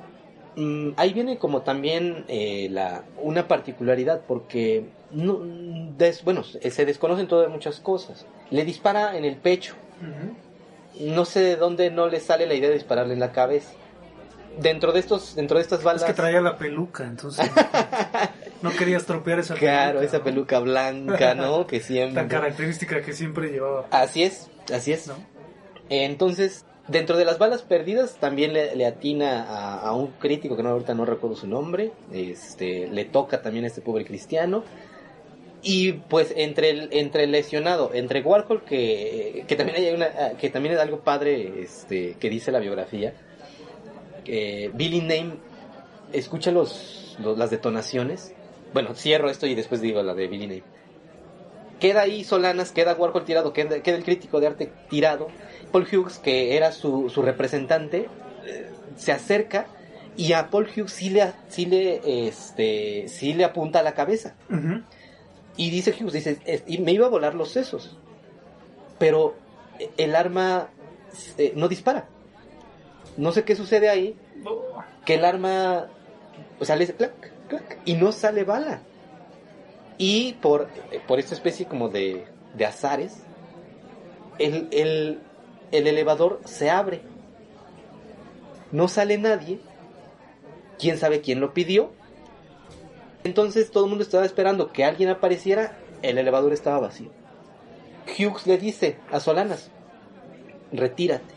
mm, ahí viene como también eh, la, una particularidad, porque no, bueno, se desconocen todas muchas cosas. Le dispara en el pecho. No sé de dónde no le sale la idea de dispararle en la cabeza. Dentro de estos dentro de estas balas. Es que traía la peluca entonces no <laughs> quería estropear esa peluca claro esa peluca blanca no <laughs> que siempre tan característica que siempre llevaba. Así es así es. ¿No? entonces dentro de las balas perdidas también le, atina a, un crítico que no ahorita no recuerdo su nombre este le toca también a este pobre cristiano y pues entre el entre el lesionado entre Warhol que, que también que también es algo padre este que dice la biografía eh, Billy Name escucha los, las detonaciones. Bueno, cierro esto y después digo la de Billy Name. Queda ahí Solanas, queda Warhol tirado, queda, queda el crítico de arte tirado. Paul Hughes, que era su, su representante, eh, se acerca y a Paul Hughes sí le, sí le, este, sí le apunta a la cabeza. Y dice Hughes, dice, y me iba a volar los sesos. Pero el arma eh, no dispara. No sé qué sucede ahí. Que el arma sale y no sale bala. Y por, por esta especie como de, de azares, el, el, el elevador se abre. No sale nadie. Quién sabe quién lo pidió. Entonces todo el mundo estaba esperando que alguien apareciera. El elevador estaba vacío. Hughes le dice a Solanas, retírate.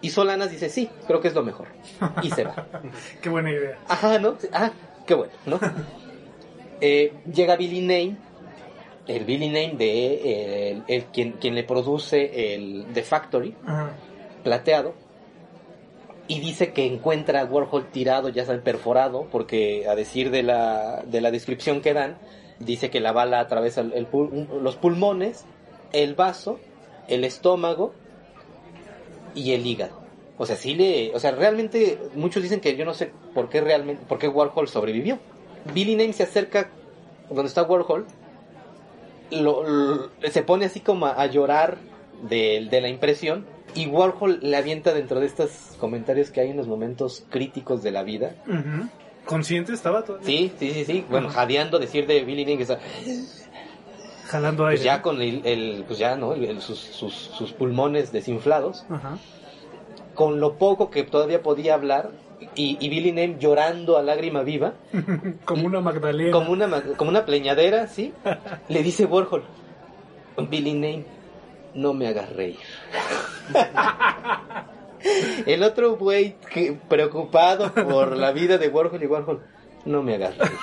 Y Solanas dice, sí, creo que es lo mejor. Y se va. <laughs> qué buena idea. Ajá, ¿no? Ah, qué bueno, ¿no? <laughs> Eh, llega Billy Name, el Billy Name de el, quien, quien le produce el The Factory, plateado, y dice que encuentra a Warhol tirado, ya está perforado, porque a decir de la, de la descripción que dan, dice que la bala atraviesa los pulmones, el vaso, el estómago y el hígado. O sea, sí le, o sea, realmente muchos dicen que yo no sé por qué realmente, por qué Warhol sobrevivió. Billy Name se acerca donde está Warhol, se pone así como a, llorar de, la impresión y Warhol le avienta dentro de estos comentarios que hay en los momentos críticos de la vida. ¿Consciente estaba todo? Sí, sí, sí, sí. Bueno, jadeando decir de Billy Name que está jalando pues aire. Pues ya con el, pues ya, ¿no? sus, sus, pulmones desinflados. Con lo poco que todavía podía hablar, y, Billy Name llorando a lágrima viva. <laughs> como una Magdalena. Como una, como una pleñadera, ¿sí? Le dice Warhol, Billy Name, no me hagas reír. <laughs> El otro güey preocupado por la vida de Warhol y Warhol, no me hagas reír.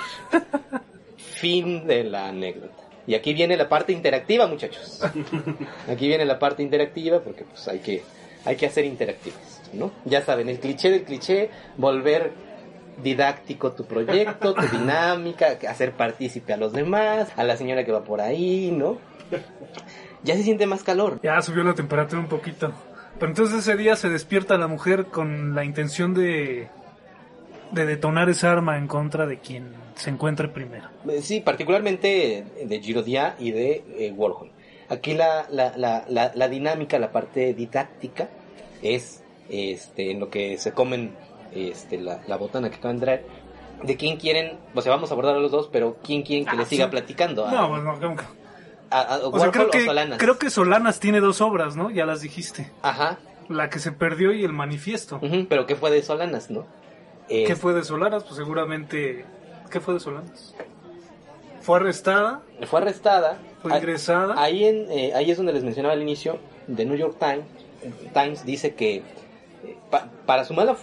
Fin de la anécdota. Y aquí viene la parte interactiva, muchachos. <laughs> Aquí viene la parte interactiva porque pues hay que, hay que hacer interactivos, ¿no? Ya saben, el cliché del cliché, volver didáctico tu proyecto, tu <laughs> dinámica, hacer partícipe a los demás, a la señora que va por ahí, ¿no? Ya se siente más calor. Ya subió la temperatura un poquito. Pero entonces ese día se despierta la mujer con la intención de, de detonar esa arma en contra de quien se encuentre primero. Eh, sí, particularmente de Girodia y de eh, Warhol. Aquí la, la, la, la, dinámica, la parte didáctica es este, en lo que se comen este, la, botana que acaban de traer. De quién quieren, o sea, vamos a abordar a los dos, pero quién quieren que le ah, siga platicando. no, pues no, no. A, Warhol creo que, o Solanas. Creo que Solanas tiene dos obras, ¿no? Ya las dijiste. Ajá. La que se perdió y el manifiesto. pero ¿qué fue de Solanas, no? ¿Qué fue de Solanas? Pues seguramente ¿Qué fue de Solanas? ¿Fue arrestada? Fue arrestada. ¿Fue ingresada? Ahí, en, eh, ahí es donde les mencionaba al inicio, The New York Times, Times dice que eh, para su mala,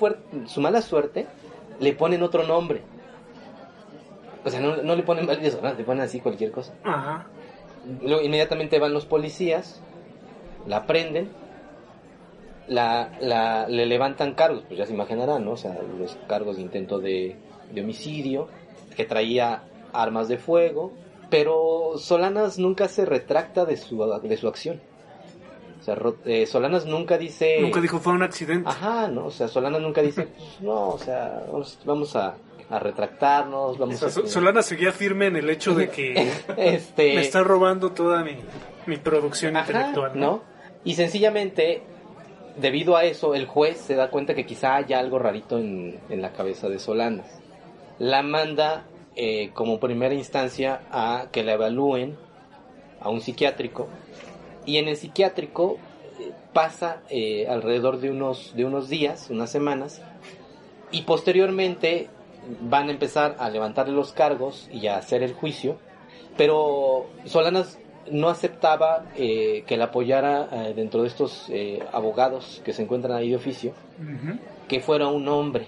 su mala suerte le ponen otro nombre. O sea, no, le ponen mal le ponen así cualquier cosa. Ajá. Luego, inmediatamente van los policías, la prenden, la, la, le levantan cargos, pues ya se imaginarán, ¿no? O sea, los cargos de intento de, de homicidio, que traía armas de fuego, pero Solanas nunca se retracta de su, de su acción. O sea, eh, Solanas nunca dice... Nunca dijo fue un accidente. Ajá, no, o sea, Solanas nunca dice, <laughs> no, o sea, vamos, a, retractarnos, vamos a... Solanas seguía firme en el hecho de que <laughs> este... me está robando toda mi, mi producción intelectual. ¿no? Y sencillamente, debido a eso, el juez se da cuenta que quizá haya algo rarito en, en la cabeza de Solanas la manda eh, como primera instancia a que la evalúen a un psiquiátrico. Y en el psiquiátrico eh, pasa eh, alrededor de unos, de unos días, unas semanas y posteriormente van a empezar a levantarle los cargos y a hacer el juicio. Pero Solanas no aceptaba que la apoyara dentro de estos abogados que se encuentran ahí de oficio que fuera un hombre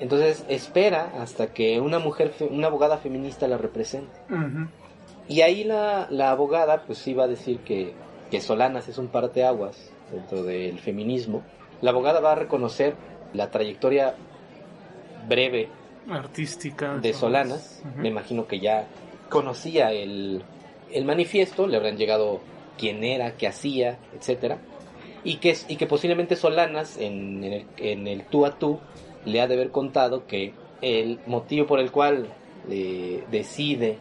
entonces espera hasta que una mujer, una abogada feminista la represente. Y ahí la, abogada pues iba a decir que, que Solanas es un parteaguas dentro del feminismo La abogada va a reconocer la trayectoria breve artística de Solanas. Me imagino que ya conocía el, el manifiesto, le habrán llegado quién era, qué hacía, etcétera, y que, y que posiblemente Solanas en, el, en el tú a tú le ha de haber contado que el motivo por el cual eh, decide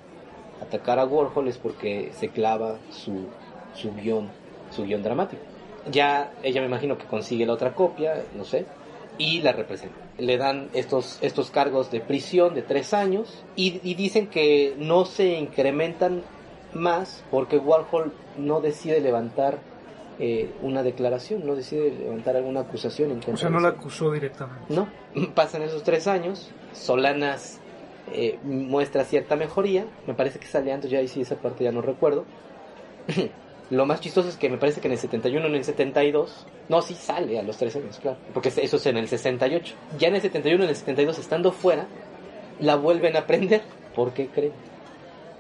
atacar a Warhol es porque se clava su, su guion, su guion dramático. Ya ella me imagino que consigue la otra copia, no sé, y la representa. Le dan estos, estos cargos de prisión de tres años y, y dicen que no se incrementan más porque Warhol no decide levantar eh, una declaración, no decide levantar alguna acusación. En o sea, no la acusó directamente. No, <laughs> pasan esos tres años, Solanas eh, muestra cierta mejoría, me parece que sale antes, ya ahí sí esa parte ya no recuerdo. <laughs> Lo más chistoso es que me parece que en el 71, en el 72, no, sí sale a los tres años, claro, porque eso es en el 68. Ya en el 71, en el 72, estando fuera, la vuelven a prender. ¿Por qué creen?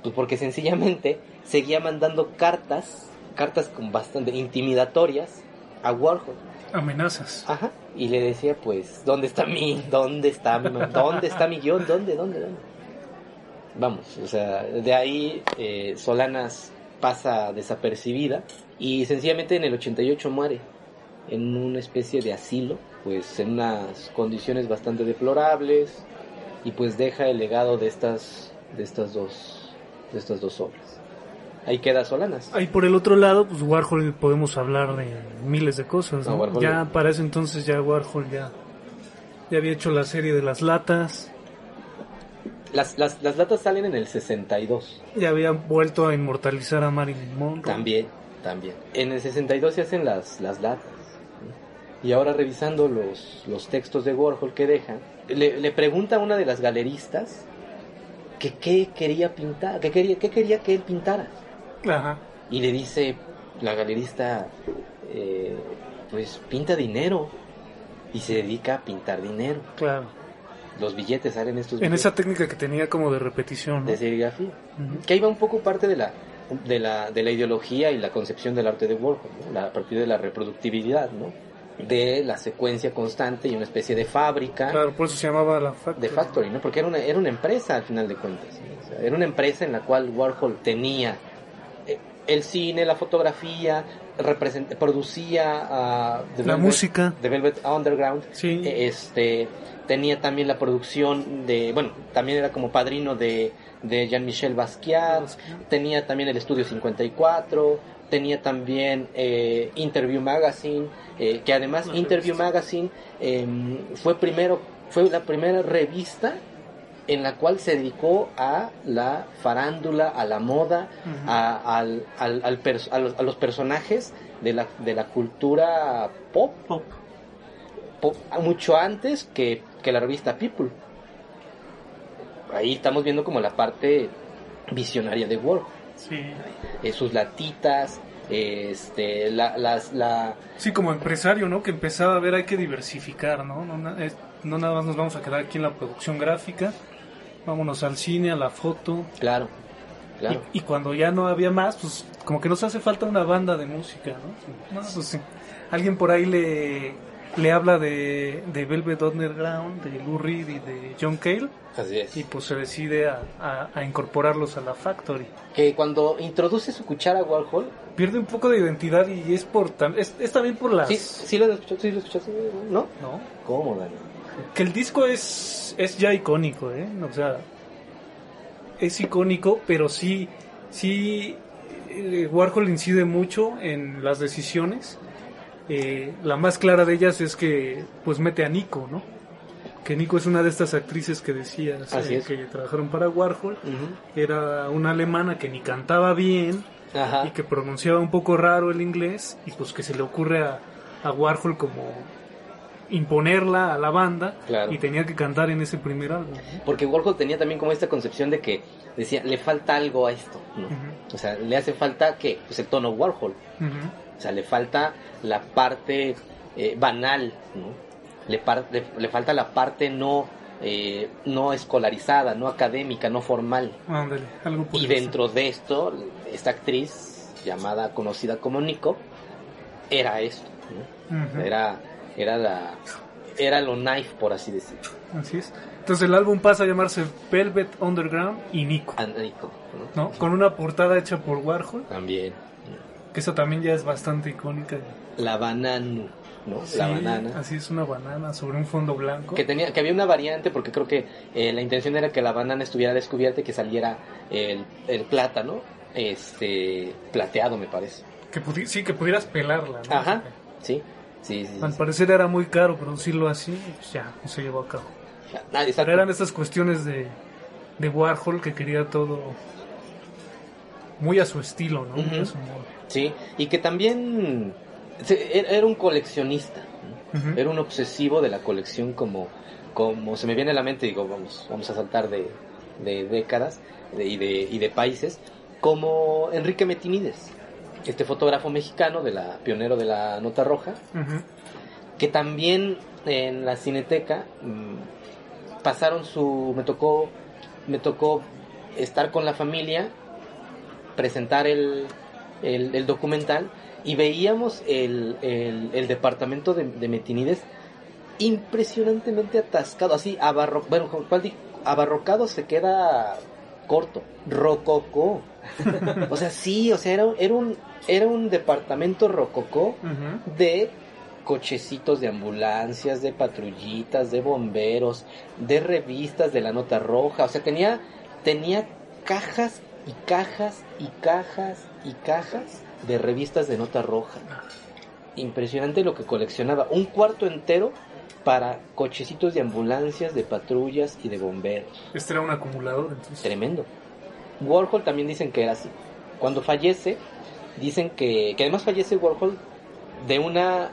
Pues porque sencillamente seguía mandando cartas, cartas con bastante intimidatorias a Warhol. Amenazas. Ajá. Y le decía, pues, ¿dónde está mi, dónde está, dónde está mi guion? ¿Dónde, dónde, dónde? Vamos, o sea, de ahí eh, Solanas pasa desapercibida y sencillamente en el 88 muere en una especie de asilo, pues en unas condiciones bastante deplorables y pues deja el legado de estas de estas dos de estas dos obras. Ahí queda Solanas. Ahí por el otro lado, pues Warhol podemos hablar de miles de cosas. ya para ese entonces ya Warhol ya, ya había hecho la serie de las latas. Las, las, las latas salen en el 62. Ya había vuelto a inmortalizar a Marilyn Monroe. También, también. En el 62 se hacen las, las latas. Y ahora revisando los, los textos de Warhol que dejan, le, le pregunta a una de las galeristas que qué quería pintar, que quería, qué quería que él pintara. Ajá. Y le dice la galerista, eh, pues pinta dinero y se dedica a pintar dinero. Claro. Los billetes salen estos. En esa técnica que tenía como de repetición. De serigrafía. Que ahí va un poco parte de la, de la, de la ideología y la concepción del arte de Warhol, la, a partir de la reproductibilidad, ¿no? de la secuencia constante y una especie de fábrica. Claro, por eso se llamaba la Factory. De Factory, ¿no? Porque era una, era una empresa al final de cuentas. era una empresa en la cual Warhol tenía el cine, la fotografía, producía uh, la música. De Velvet Underground. Sí. Eh, este, tenía también la producción de, bueno, también era como padrino de, de Jean-Michel Basquiat, tenía también el estudio 54, tenía también eh, Interview Magazine, eh, que además Interview Magazine em, fue primero fue la primera revista en la cual se dedicó a la farándula, a la moda, a, al, al, a, los, personajes de la, de la cultura pop, pop. mucho antes que, que la revista People. Ahí estamos viendo como la parte visionaria de Warhol. Sí. Eh, sus latitas, este, la, las, la... Sí, como empresario, ¿no? Que empezaba a ver, hay que diversificar, ¿no? No, no nada más nos vamos a quedar aquí en la producción gráfica, vámonos al cine, a la foto. Claro, claro. Y, cuando ya no había más, pues como que nos hace falta una banda de música, ¿no? pues, sí. Alguien por ahí le le habla de, de Velvet Underground, de Lou Reed y de John Cale. Así es. Y pues se decide a, a, incorporarlos a la Factory. Que cuando introduce su cuchara a Warhol... Pierde un poco de identidad y es por es, es también por las... Sí, sí lo escuchaste, sí lo escuchaste, ¿no? No. ¿Cómo, Dani? Que el disco es, es ya icónico, ¿eh? O sea, es icónico, pero sí, sí, eh, Warhol incide mucho en las decisiones eh, la más clara de ellas es que pues mete a Nico, ¿no? Que Nico es una de estas actrices que decías eh, que trabajaron para Warhol. Era una alemana que ni cantaba bien y que pronunciaba un poco raro el inglés y pues que se le ocurre a, Warhol como imponerla a la banda y tenía que cantar en ese primer álbum. Porque Warhol tenía también como esta concepción de que decía, le falta algo a esto, O sea, le hace falta que pues el tono Warhol. O sea, le falta la parte eh, banal, ¿no? Le, le, falta la parte no, eh, no escolarizada, no académica, no formal. algo y dentro de esto, esta actriz llamada, conocida como Nico, era esto. ¿no? Era Era la era lo knife, por así decirlo. Así es. Entonces el álbum pasa a llamarse Velvet Underground y Nico. And Nico, ¿no? Con una portada hecha por Warhol. También. Que eso también ya es bastante icónica. La banana. ¿no? la banana. Así es una banana sobre un fondo blanco. Que tenía, que había una variante porque creo que eh, la intención era que la banana estuviera descubierta y que saliera el, el plátano, este, plateado me parece. Que sí, que pudieras pelarla, ¿no? Ajá, sí. Sí, Al parecer era muy caro producirlo así, pues ya, no se llevó a cabo. Pero eran estas cuestiones de, de Warhol que quería todo muy a su estilo, ¿no? Sí, y que también era un coleccionista, era un obsesivo de la colección como, como se me viene a la mente, digo, vamos, vamos a saltar de, de décadas y, de, y de países, como Enrique Metinides, este fotógrafo mexicano, de la pionero de la nota roja, que también en la cineteca mm, pasaron su, me tocó, me tocó estar con la familia, presentar el, el documental y veíamos el, el, departamento de, Metinides impresionantemente atascado, así abarro, bueno, abarrocado se queda corto, rococó. O sea, sí, o sea, era, era, un, era un departamento rococó de cochecitos de ambulancias, de patrullitas, de bomberos, de revistas de la nota roja, o sea, tenía, tenía cajas y cajas y cajas y cajas de revistas de nota roja. Impresionante lo que coleccionaba. Un cuarto entero para cochecitos de ambulancias, de patrullas y de bomberos. Este era un acumulador entonces. Tremendo. Warhol también dicen que era así. Cuando fallece, dicen que, que además fallece Warhol de una...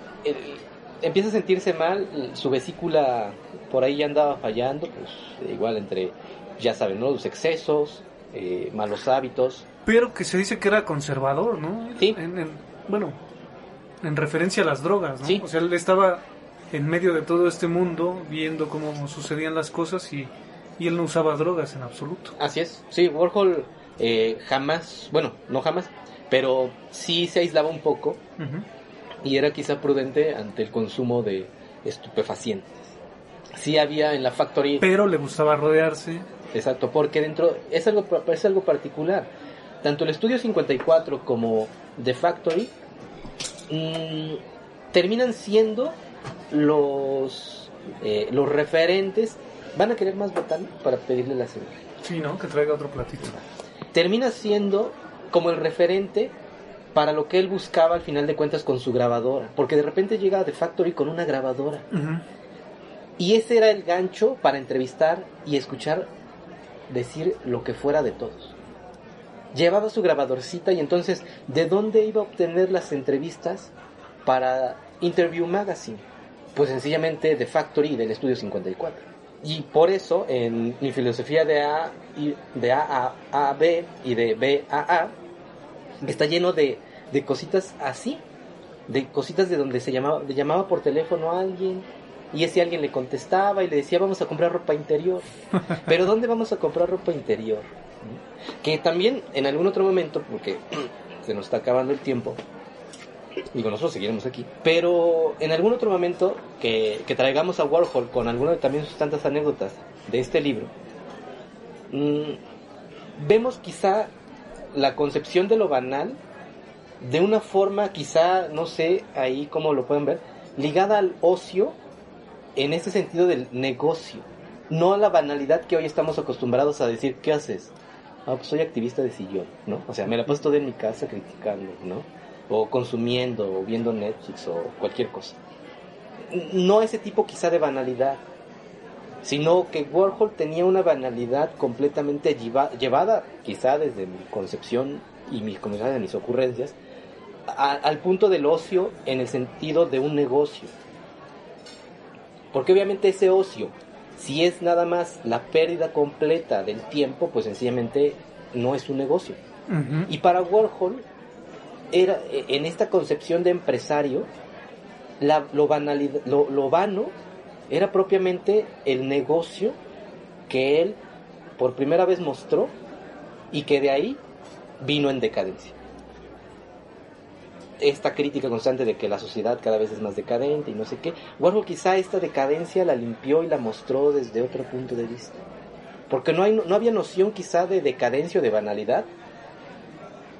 empieza a sentirse mal, su vesícula por ahí ya andaba fallando, pues igual entre, ya saben, ¿no? los excesos, eh, malos hábitos, pero que se dice que era conservador, ¿no? Sí. bueno, en referencia a las drogas, ¿no? Sí. O sea, él estaba en medio de todo este mundo viendo cómo sucedían las cosas y, él no usaba drogas en absoluto. Así es. Sí, Warhol eh, jamás, bueno, no jamás, pero sí se aislaba un poco y era quizá prudente ante el consumo de estupefacientes. Sí había en la factory... Pero le gustaba rodearse. Exacto, porque dentro es algo, es algo particular tanto el Estudio 54 como The Factory mm, terminan siendo los, eh, los referentes. Van a querer más botán para pedirle la cena. Sí, ¿no? Que traiga otro platito. Termina siendo como el referente para lo que él buscaba al final de cuentas con su grabadora. Porque de repente llega a The Factory con una grabadora. Y ese era el gancho para entrevistar y escuchar decir lo que fuera de todos llevaba su grabadorcita y entonces, ¿de dónde iba a obtener las entrevistas para Interview Magazine? Pues sencillamente de Factory del Estudio 54. Y por eso en mi filosofía de A, y de a, a, B y de B a A está lleno de, de cositas así, de cositas de donde se llamaba, le llamaba por teléfono a alguien y ese alguien le contestaba y le decía vamos a comprar ropa interior. <laughs> Pero ¿dónde vamos a comprar ropa interior? Que también en algún otro momento, porque <clears throat> se nos está acabando el tiempo, digo, nosotros seguiremos aquí, pero en algún otro momento que, traigamos a Warhol con alguna de también sus tantas anécdotas de este libro, mm, vemos quizá la concepción de lo banal de una forma quizá, no sé, ahí como lo pueden ver, ligada al ocio en ese sentido del negocio, no a la banalidad que hoy estamos acostumbrados a decir, ¿qué haces? ah, pues soy activista de sillón, ¿no? O sea, me la paso todo en mi casa criticando, ¿no? O consumiendo, o viendo Netflix, o cualquier cosa. No ese tipo quizá de banalidad, sino que Warhol tenía una banalidad completamente llevada, quizá desde mi concepción y mis, de mis ocurrencias, al punto del ocio en el sentido de un negocio. Porque obviamente ese ocio si es nada más la pérdida completa del tiempo, pues sencillamente no es un negocio. Y para Warhol, era, en esta concepción de empresario, la, lo, lo, vano era propiamente el negocio que él por primera vez mostró y que de ahí vino en decadencia. esta crítica constante de que la sociedad cada vez es más decadente y no sé qué, Warhol quizá esta decadencia la limpió y la mostró desde otro punto de vista. Porque no, hay, no había noción quizá de decadencia o de banalidad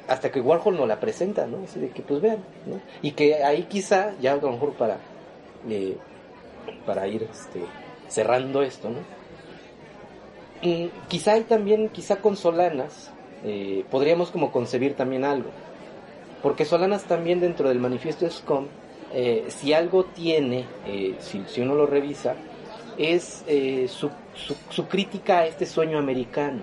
hasta que Warhol nos la presenta, ¿no? Así de que pues vean, ¿no? Y que ahí quizá, ya a lo mejor para, eh, para ir este, cerrando esto, ¿no? Quizá hay también, quizá con Solanas, eh, podríamos como concebir también algo. Porque Solanas también dentro del manifiesto SCOM, eh, si algo tiene, si, si, uno lo revisa, es su, su, crítica a este sueño americano.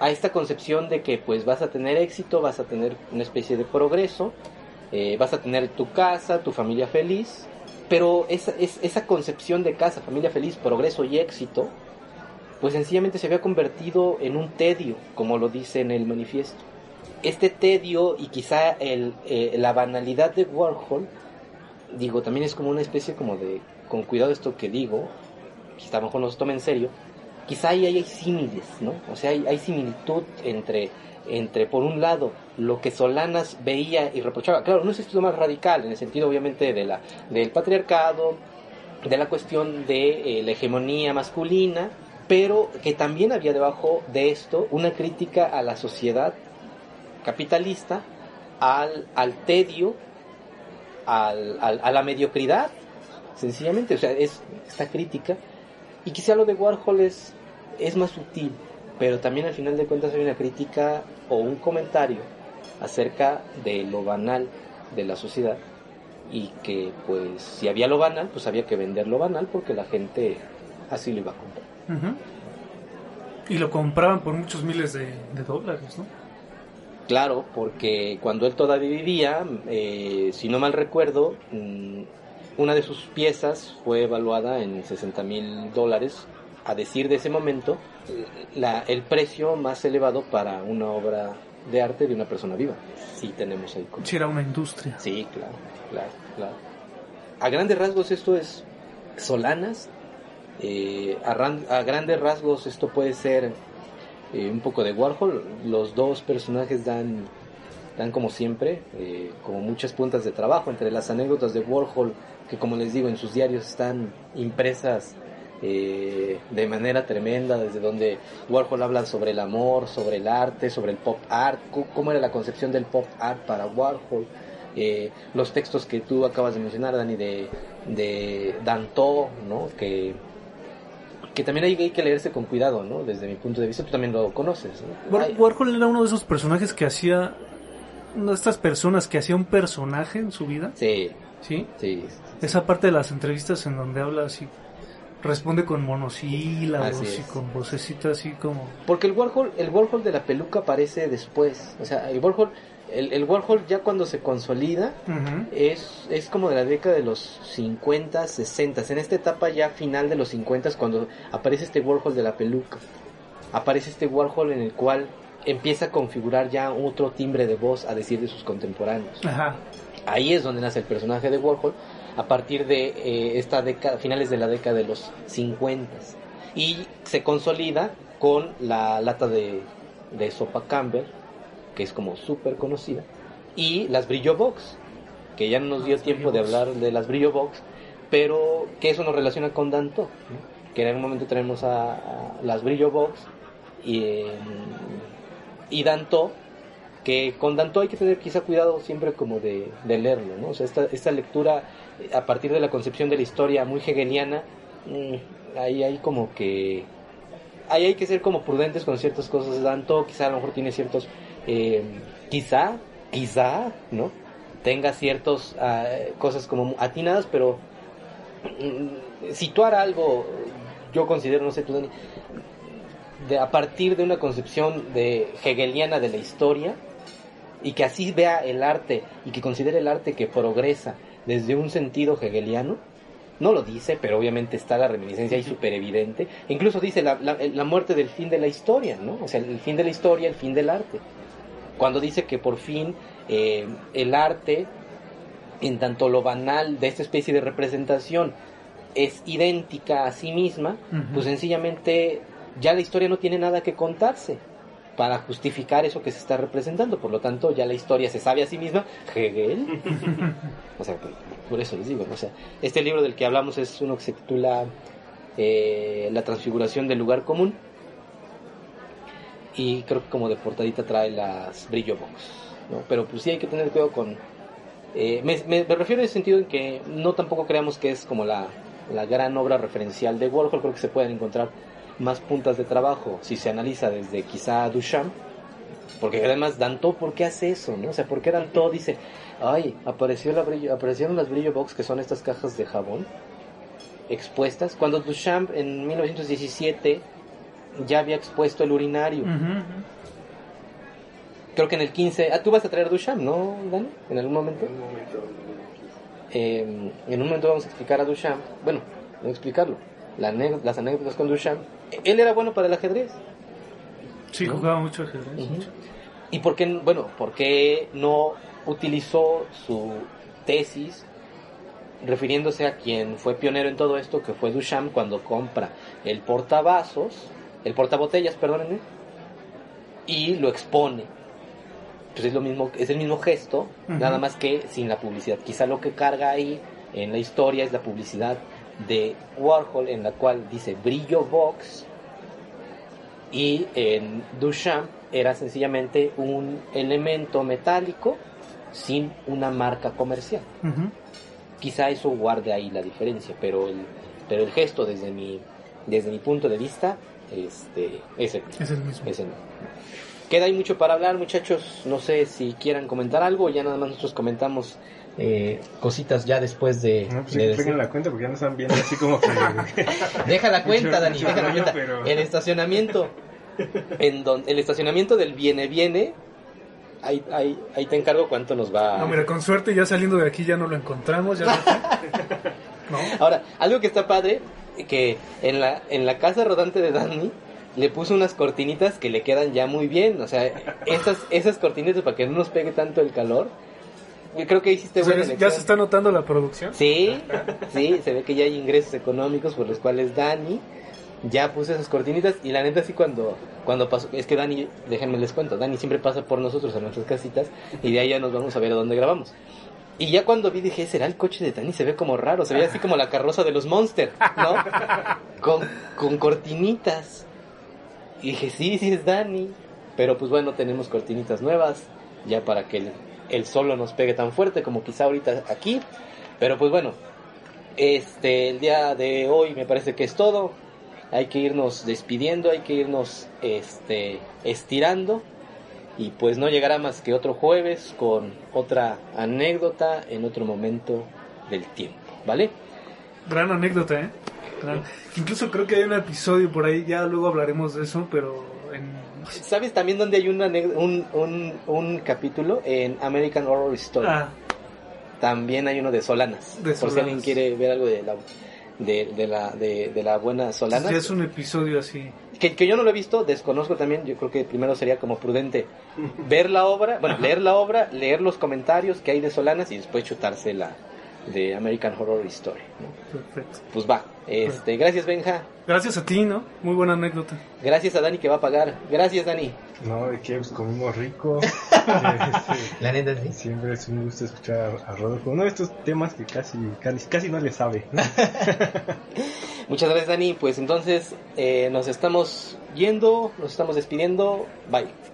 A esta concepción de que pues vas a tener éxito, vas a tener una especie de progreso, vas a tener tu casa, tu familia feliz, pero esa, esa concepción de casa, familia feliz, progreso y éxito, pues sencillamente se había convertido en un tedio, como lo dice en el manifiesto. Este tedio y quizá el, eh, la banalidad de Warhol, digo, también es como una especie como de, con cuidado esto que digo, quizá a lo mejor no se tome en serio, quizá ahí hay símiles, ¿no? O sea, hay, similitud entre, entre, por un lado, lo que Solanas veía y reprochaba, claro, no es esto más radical, en el sentido obviamente de la, del patriarcado, de la cuestión de eh, la hegemonía masculina, pero que también había debajo de esto una crítica a la sociedad capitalista, al, al tedio, al, a la mediocridad, sencillamente, o sea, es esta crítica. Y quizá lo de Warhol es, es más sutil, pero también al final de cuentas hay una crítica o un comentario acerca de lo banal de la sociedad y que pues si había lo banal, pues había que vender lo banal porque la gente así lo iba a comprar. Y lo compraban por muchos miles de, dólares, ¿no? Claro, porque cuando él todavía vivía, eh, si no mal recuerdo, mm, una de sus piezas fue evaluada en 60 mil dólares, a decir de ese momento, la, el precio más elevado para una obra de arte de una persona viva. Sí tenemos ahí. Si era una industria. Sí, claro, claro, claro. A grandes rasgos esto es Solanas eh, a, grandes rasgos esto puede ser eh, un poco de Warhol. Los dos personajes dan, dan como siempre, eh, como muchas puntas de trabajo entre las anécdotas de Warhol, que como les digo en sus diarios están impresas de manera tremenda, desde donde Warhol habla sobre el amor, sobre el arte, sobre el pop art, cómo era la concepción del pop art para Warhol. los textos que tú acabas de mencionar, Dani, de, de Danto, ¿no? que que también hay, que leerse con cuidado, ¿no? Desde mi punto de vista, tú también lo conoces. Warhol era uno de esos personajes que hacía, una de estas personas que hacía un personaje en su vida. Sí. ¿Sí? Sí. Esa parte de las entrevistas en donde habla así, responde con monosílabos y con vocecita así como... Porque el Warhol, el Warhol de la peluca aparece después, o sea, el Warhol el, el, Warhol ya cuando se consolida es, es como de la década de los 50, 60. En esta etapa ya final de los 50 cuando aparece este Warhol de la peluca. Aparece este Warhol en el cual empieza a configurar ya otro timbre de voz a decir de sus contemporáneos. Ahí es donde nace el personaje de Warhol a partir de eh, esta década, finales de la década de los 50. Y se consolida con la lata de, de sopa Campbell que es como súper conocida, y las Brillo Box, que ya no nos dio tiempo de hablar de las Brillo Box, pero que eso nos relaciona con Danto, que en algún momento tenemos a, las Brillo Box y, y Danto, que con Danto hay que tener quizá cuidado siempre como de, leerlo, ¿no? O sea, esta, esta lectura a partir de la concepción de la historia muy hegeliana, mm, ahí hay como que ahí hay que ser como prudentes con ciertas cosas. Danto quizá a lo mejor tiene ciertos eh, quizá, quizá, ¿no? Tenga ciertas ah, cosas como atinadas, pero mm, situar algo, yo considero, no sé tú, de, a partir de una concepción de hegeliana de la historia, y que así vea el arte y que considere el arte que progresa desde un sentido hegeliano, no lo dice, pero obviamente está la reminiscencia ahí súper evidente. Incluso dice la, la, muerte del fin de la historia, ¿no? O sea, el fin de la historia, el fin del arte cuando dice que por fin eh, el arte, en tanto lo banal de esta especie de representación, es idéntica a sí misma, pues sencillamente ya la historia no tiene nada que contarse. Para justificar eso que se está representando. Por lo tanto, ya la historia se sabe a sí misma. Hegel. <laughs> o sea, por eso les digo. O sea, este libro del que hablamos es uno que se titula eh, La transfiguración del lugar común. Y creo que como de portadita trae las brillo box. ¿no? Pero pues sí hay que tener cuidado con... Eh, me, me, refiero en el sentido en que no tampoco creamos que es como la, la gran obra referencial de Warhol. Creo que se pueden encontrar más puntas de trabajo si se analiza desde quizá Duchamp, porque además Danto, ¿por qué hace eso? ¿no? O sea, ¿por qué Danto dice, ay, apareció la brillo, aparecieron las brillo box, que son estas cajas de jabón expuestas, cuando Duchamp en 1917 ya había expuesto el urinario. Creo que en el 15, ah, tú vas a traer Duchamp, ¿no, Dani? ¿En algún momento? En un momento. Eh, en un momento vamos a explicar a Duchamp, bueno, no explicarlo, las anécdotas con Duchamp él era bueno para el ajedrez. Sí, jugaba mucho ajedrez. ¿Y por qué, bueno, por qué no utilizó su tesis refiriéndose a quien fue pionero en todo esto, que fue Duchamp, cuando compra el portavasos, el portabotellas, perdónenme, y lo expone? Pues es lo mismo, es el mismo gesto, nada más que sin la publicidad. Quizá lo que carga ahí en la historia es la publicidad de Warhol en la cual dice brillo box y en Duchamp era sencillamente un elemento metálico sin una marca comercial. Quizá eso guarde ahí la diferencia, pero el, pero el gesto desde mi, desde mi punto de vista este, es, el, es el mismo. Queda ahí mucho para hablar, muchachos. No sé si quieran comentar algo ya nada más nosotros comentamos eh, cositas ya después de. No, pues de la cuenta porque ya nos están viendo así como que. <laughs> deja la cuenta, Dani, deja la cuenta. El estacionamiento. En donde, el estacionamiento del viene viene. Ahí, ahí, ahí te encargo cuánto nos va. No, mira, con suerte ya saliendo de aquí ya no lo encontramos. Ya ¿No? <laughs> Ahora, algo que está padre, que en la, en la casa rodante de Dani le puso unas cortinitas que le quedan ya muy bien. O sea, esas, esas cortinitas para que no nos pegue tanto el calor yo creo que hiciste buena ¿Ya se está notando la producción? Sí, sí, se ve que ya hay ingresos económicos por los cuales Dani ya puso esas cortinitas y la neta sí cuando cuando pasó, es que Dani, déjenme les cuento, Dani siempre pasa por nosotros a nuestras casitas y de ahí ya nos vamos a ver a dónde grabamos. Y ya cuando vi dije, será el coche de Dani, se ve como raro, se ve así como la carroza de los Monster, ¿no? <laughs> Con, con cortinitas. Y dije, sí, sí es Dani. Pero pues bueno, tenemos cortinitas nuevas, ya para que el solo nos pegue tan fuerte como quizá ahorita aquí. Pero pues bueno, este, el día de hoy me parece que es todo. Hay que irnos despidiendo, hay que irnos este, estirando. Y pues no llegará más que otro jueves con otra anécdota en otro momento del tiempo, ¿vale? Gran anécdota, ¿eh? Incluso creo que hay un episodio por ahí, ya luego hablaremos de eso, pero ¿Sabes también dónde hay un, un, un, capítulo? En American Horror Story. Ah. También hay uno de Solanas. por si alguien quiere ver algo de la, de, la, de, la buena Solana. Sí, es un episodio así. Que, que, yo no lo he visto, desconozco también. Yo creo que primero sería como prudente <laughs> ver la obra, bueno, leer la obra, leer los comentarios que hay de Solanas y después chutarse la, de American Horror Story. Perfecto. Pues va. Este, gracias Benja. Gracias a ti, ¿no? Muy buena anécdota. Gracias a Dani que va a pagar. Gracias Dani. No, de que pues, comimos rico. <laughs> La neta sí. Siempre es un gusto escuchar a Rodolfo. Uno de estos temas que casi, casi, casi no le sabe. <laughs> Muchas gracias Dani. Pues entonces eh, nos estamos yendo, nos estamos despidiendo. Bye.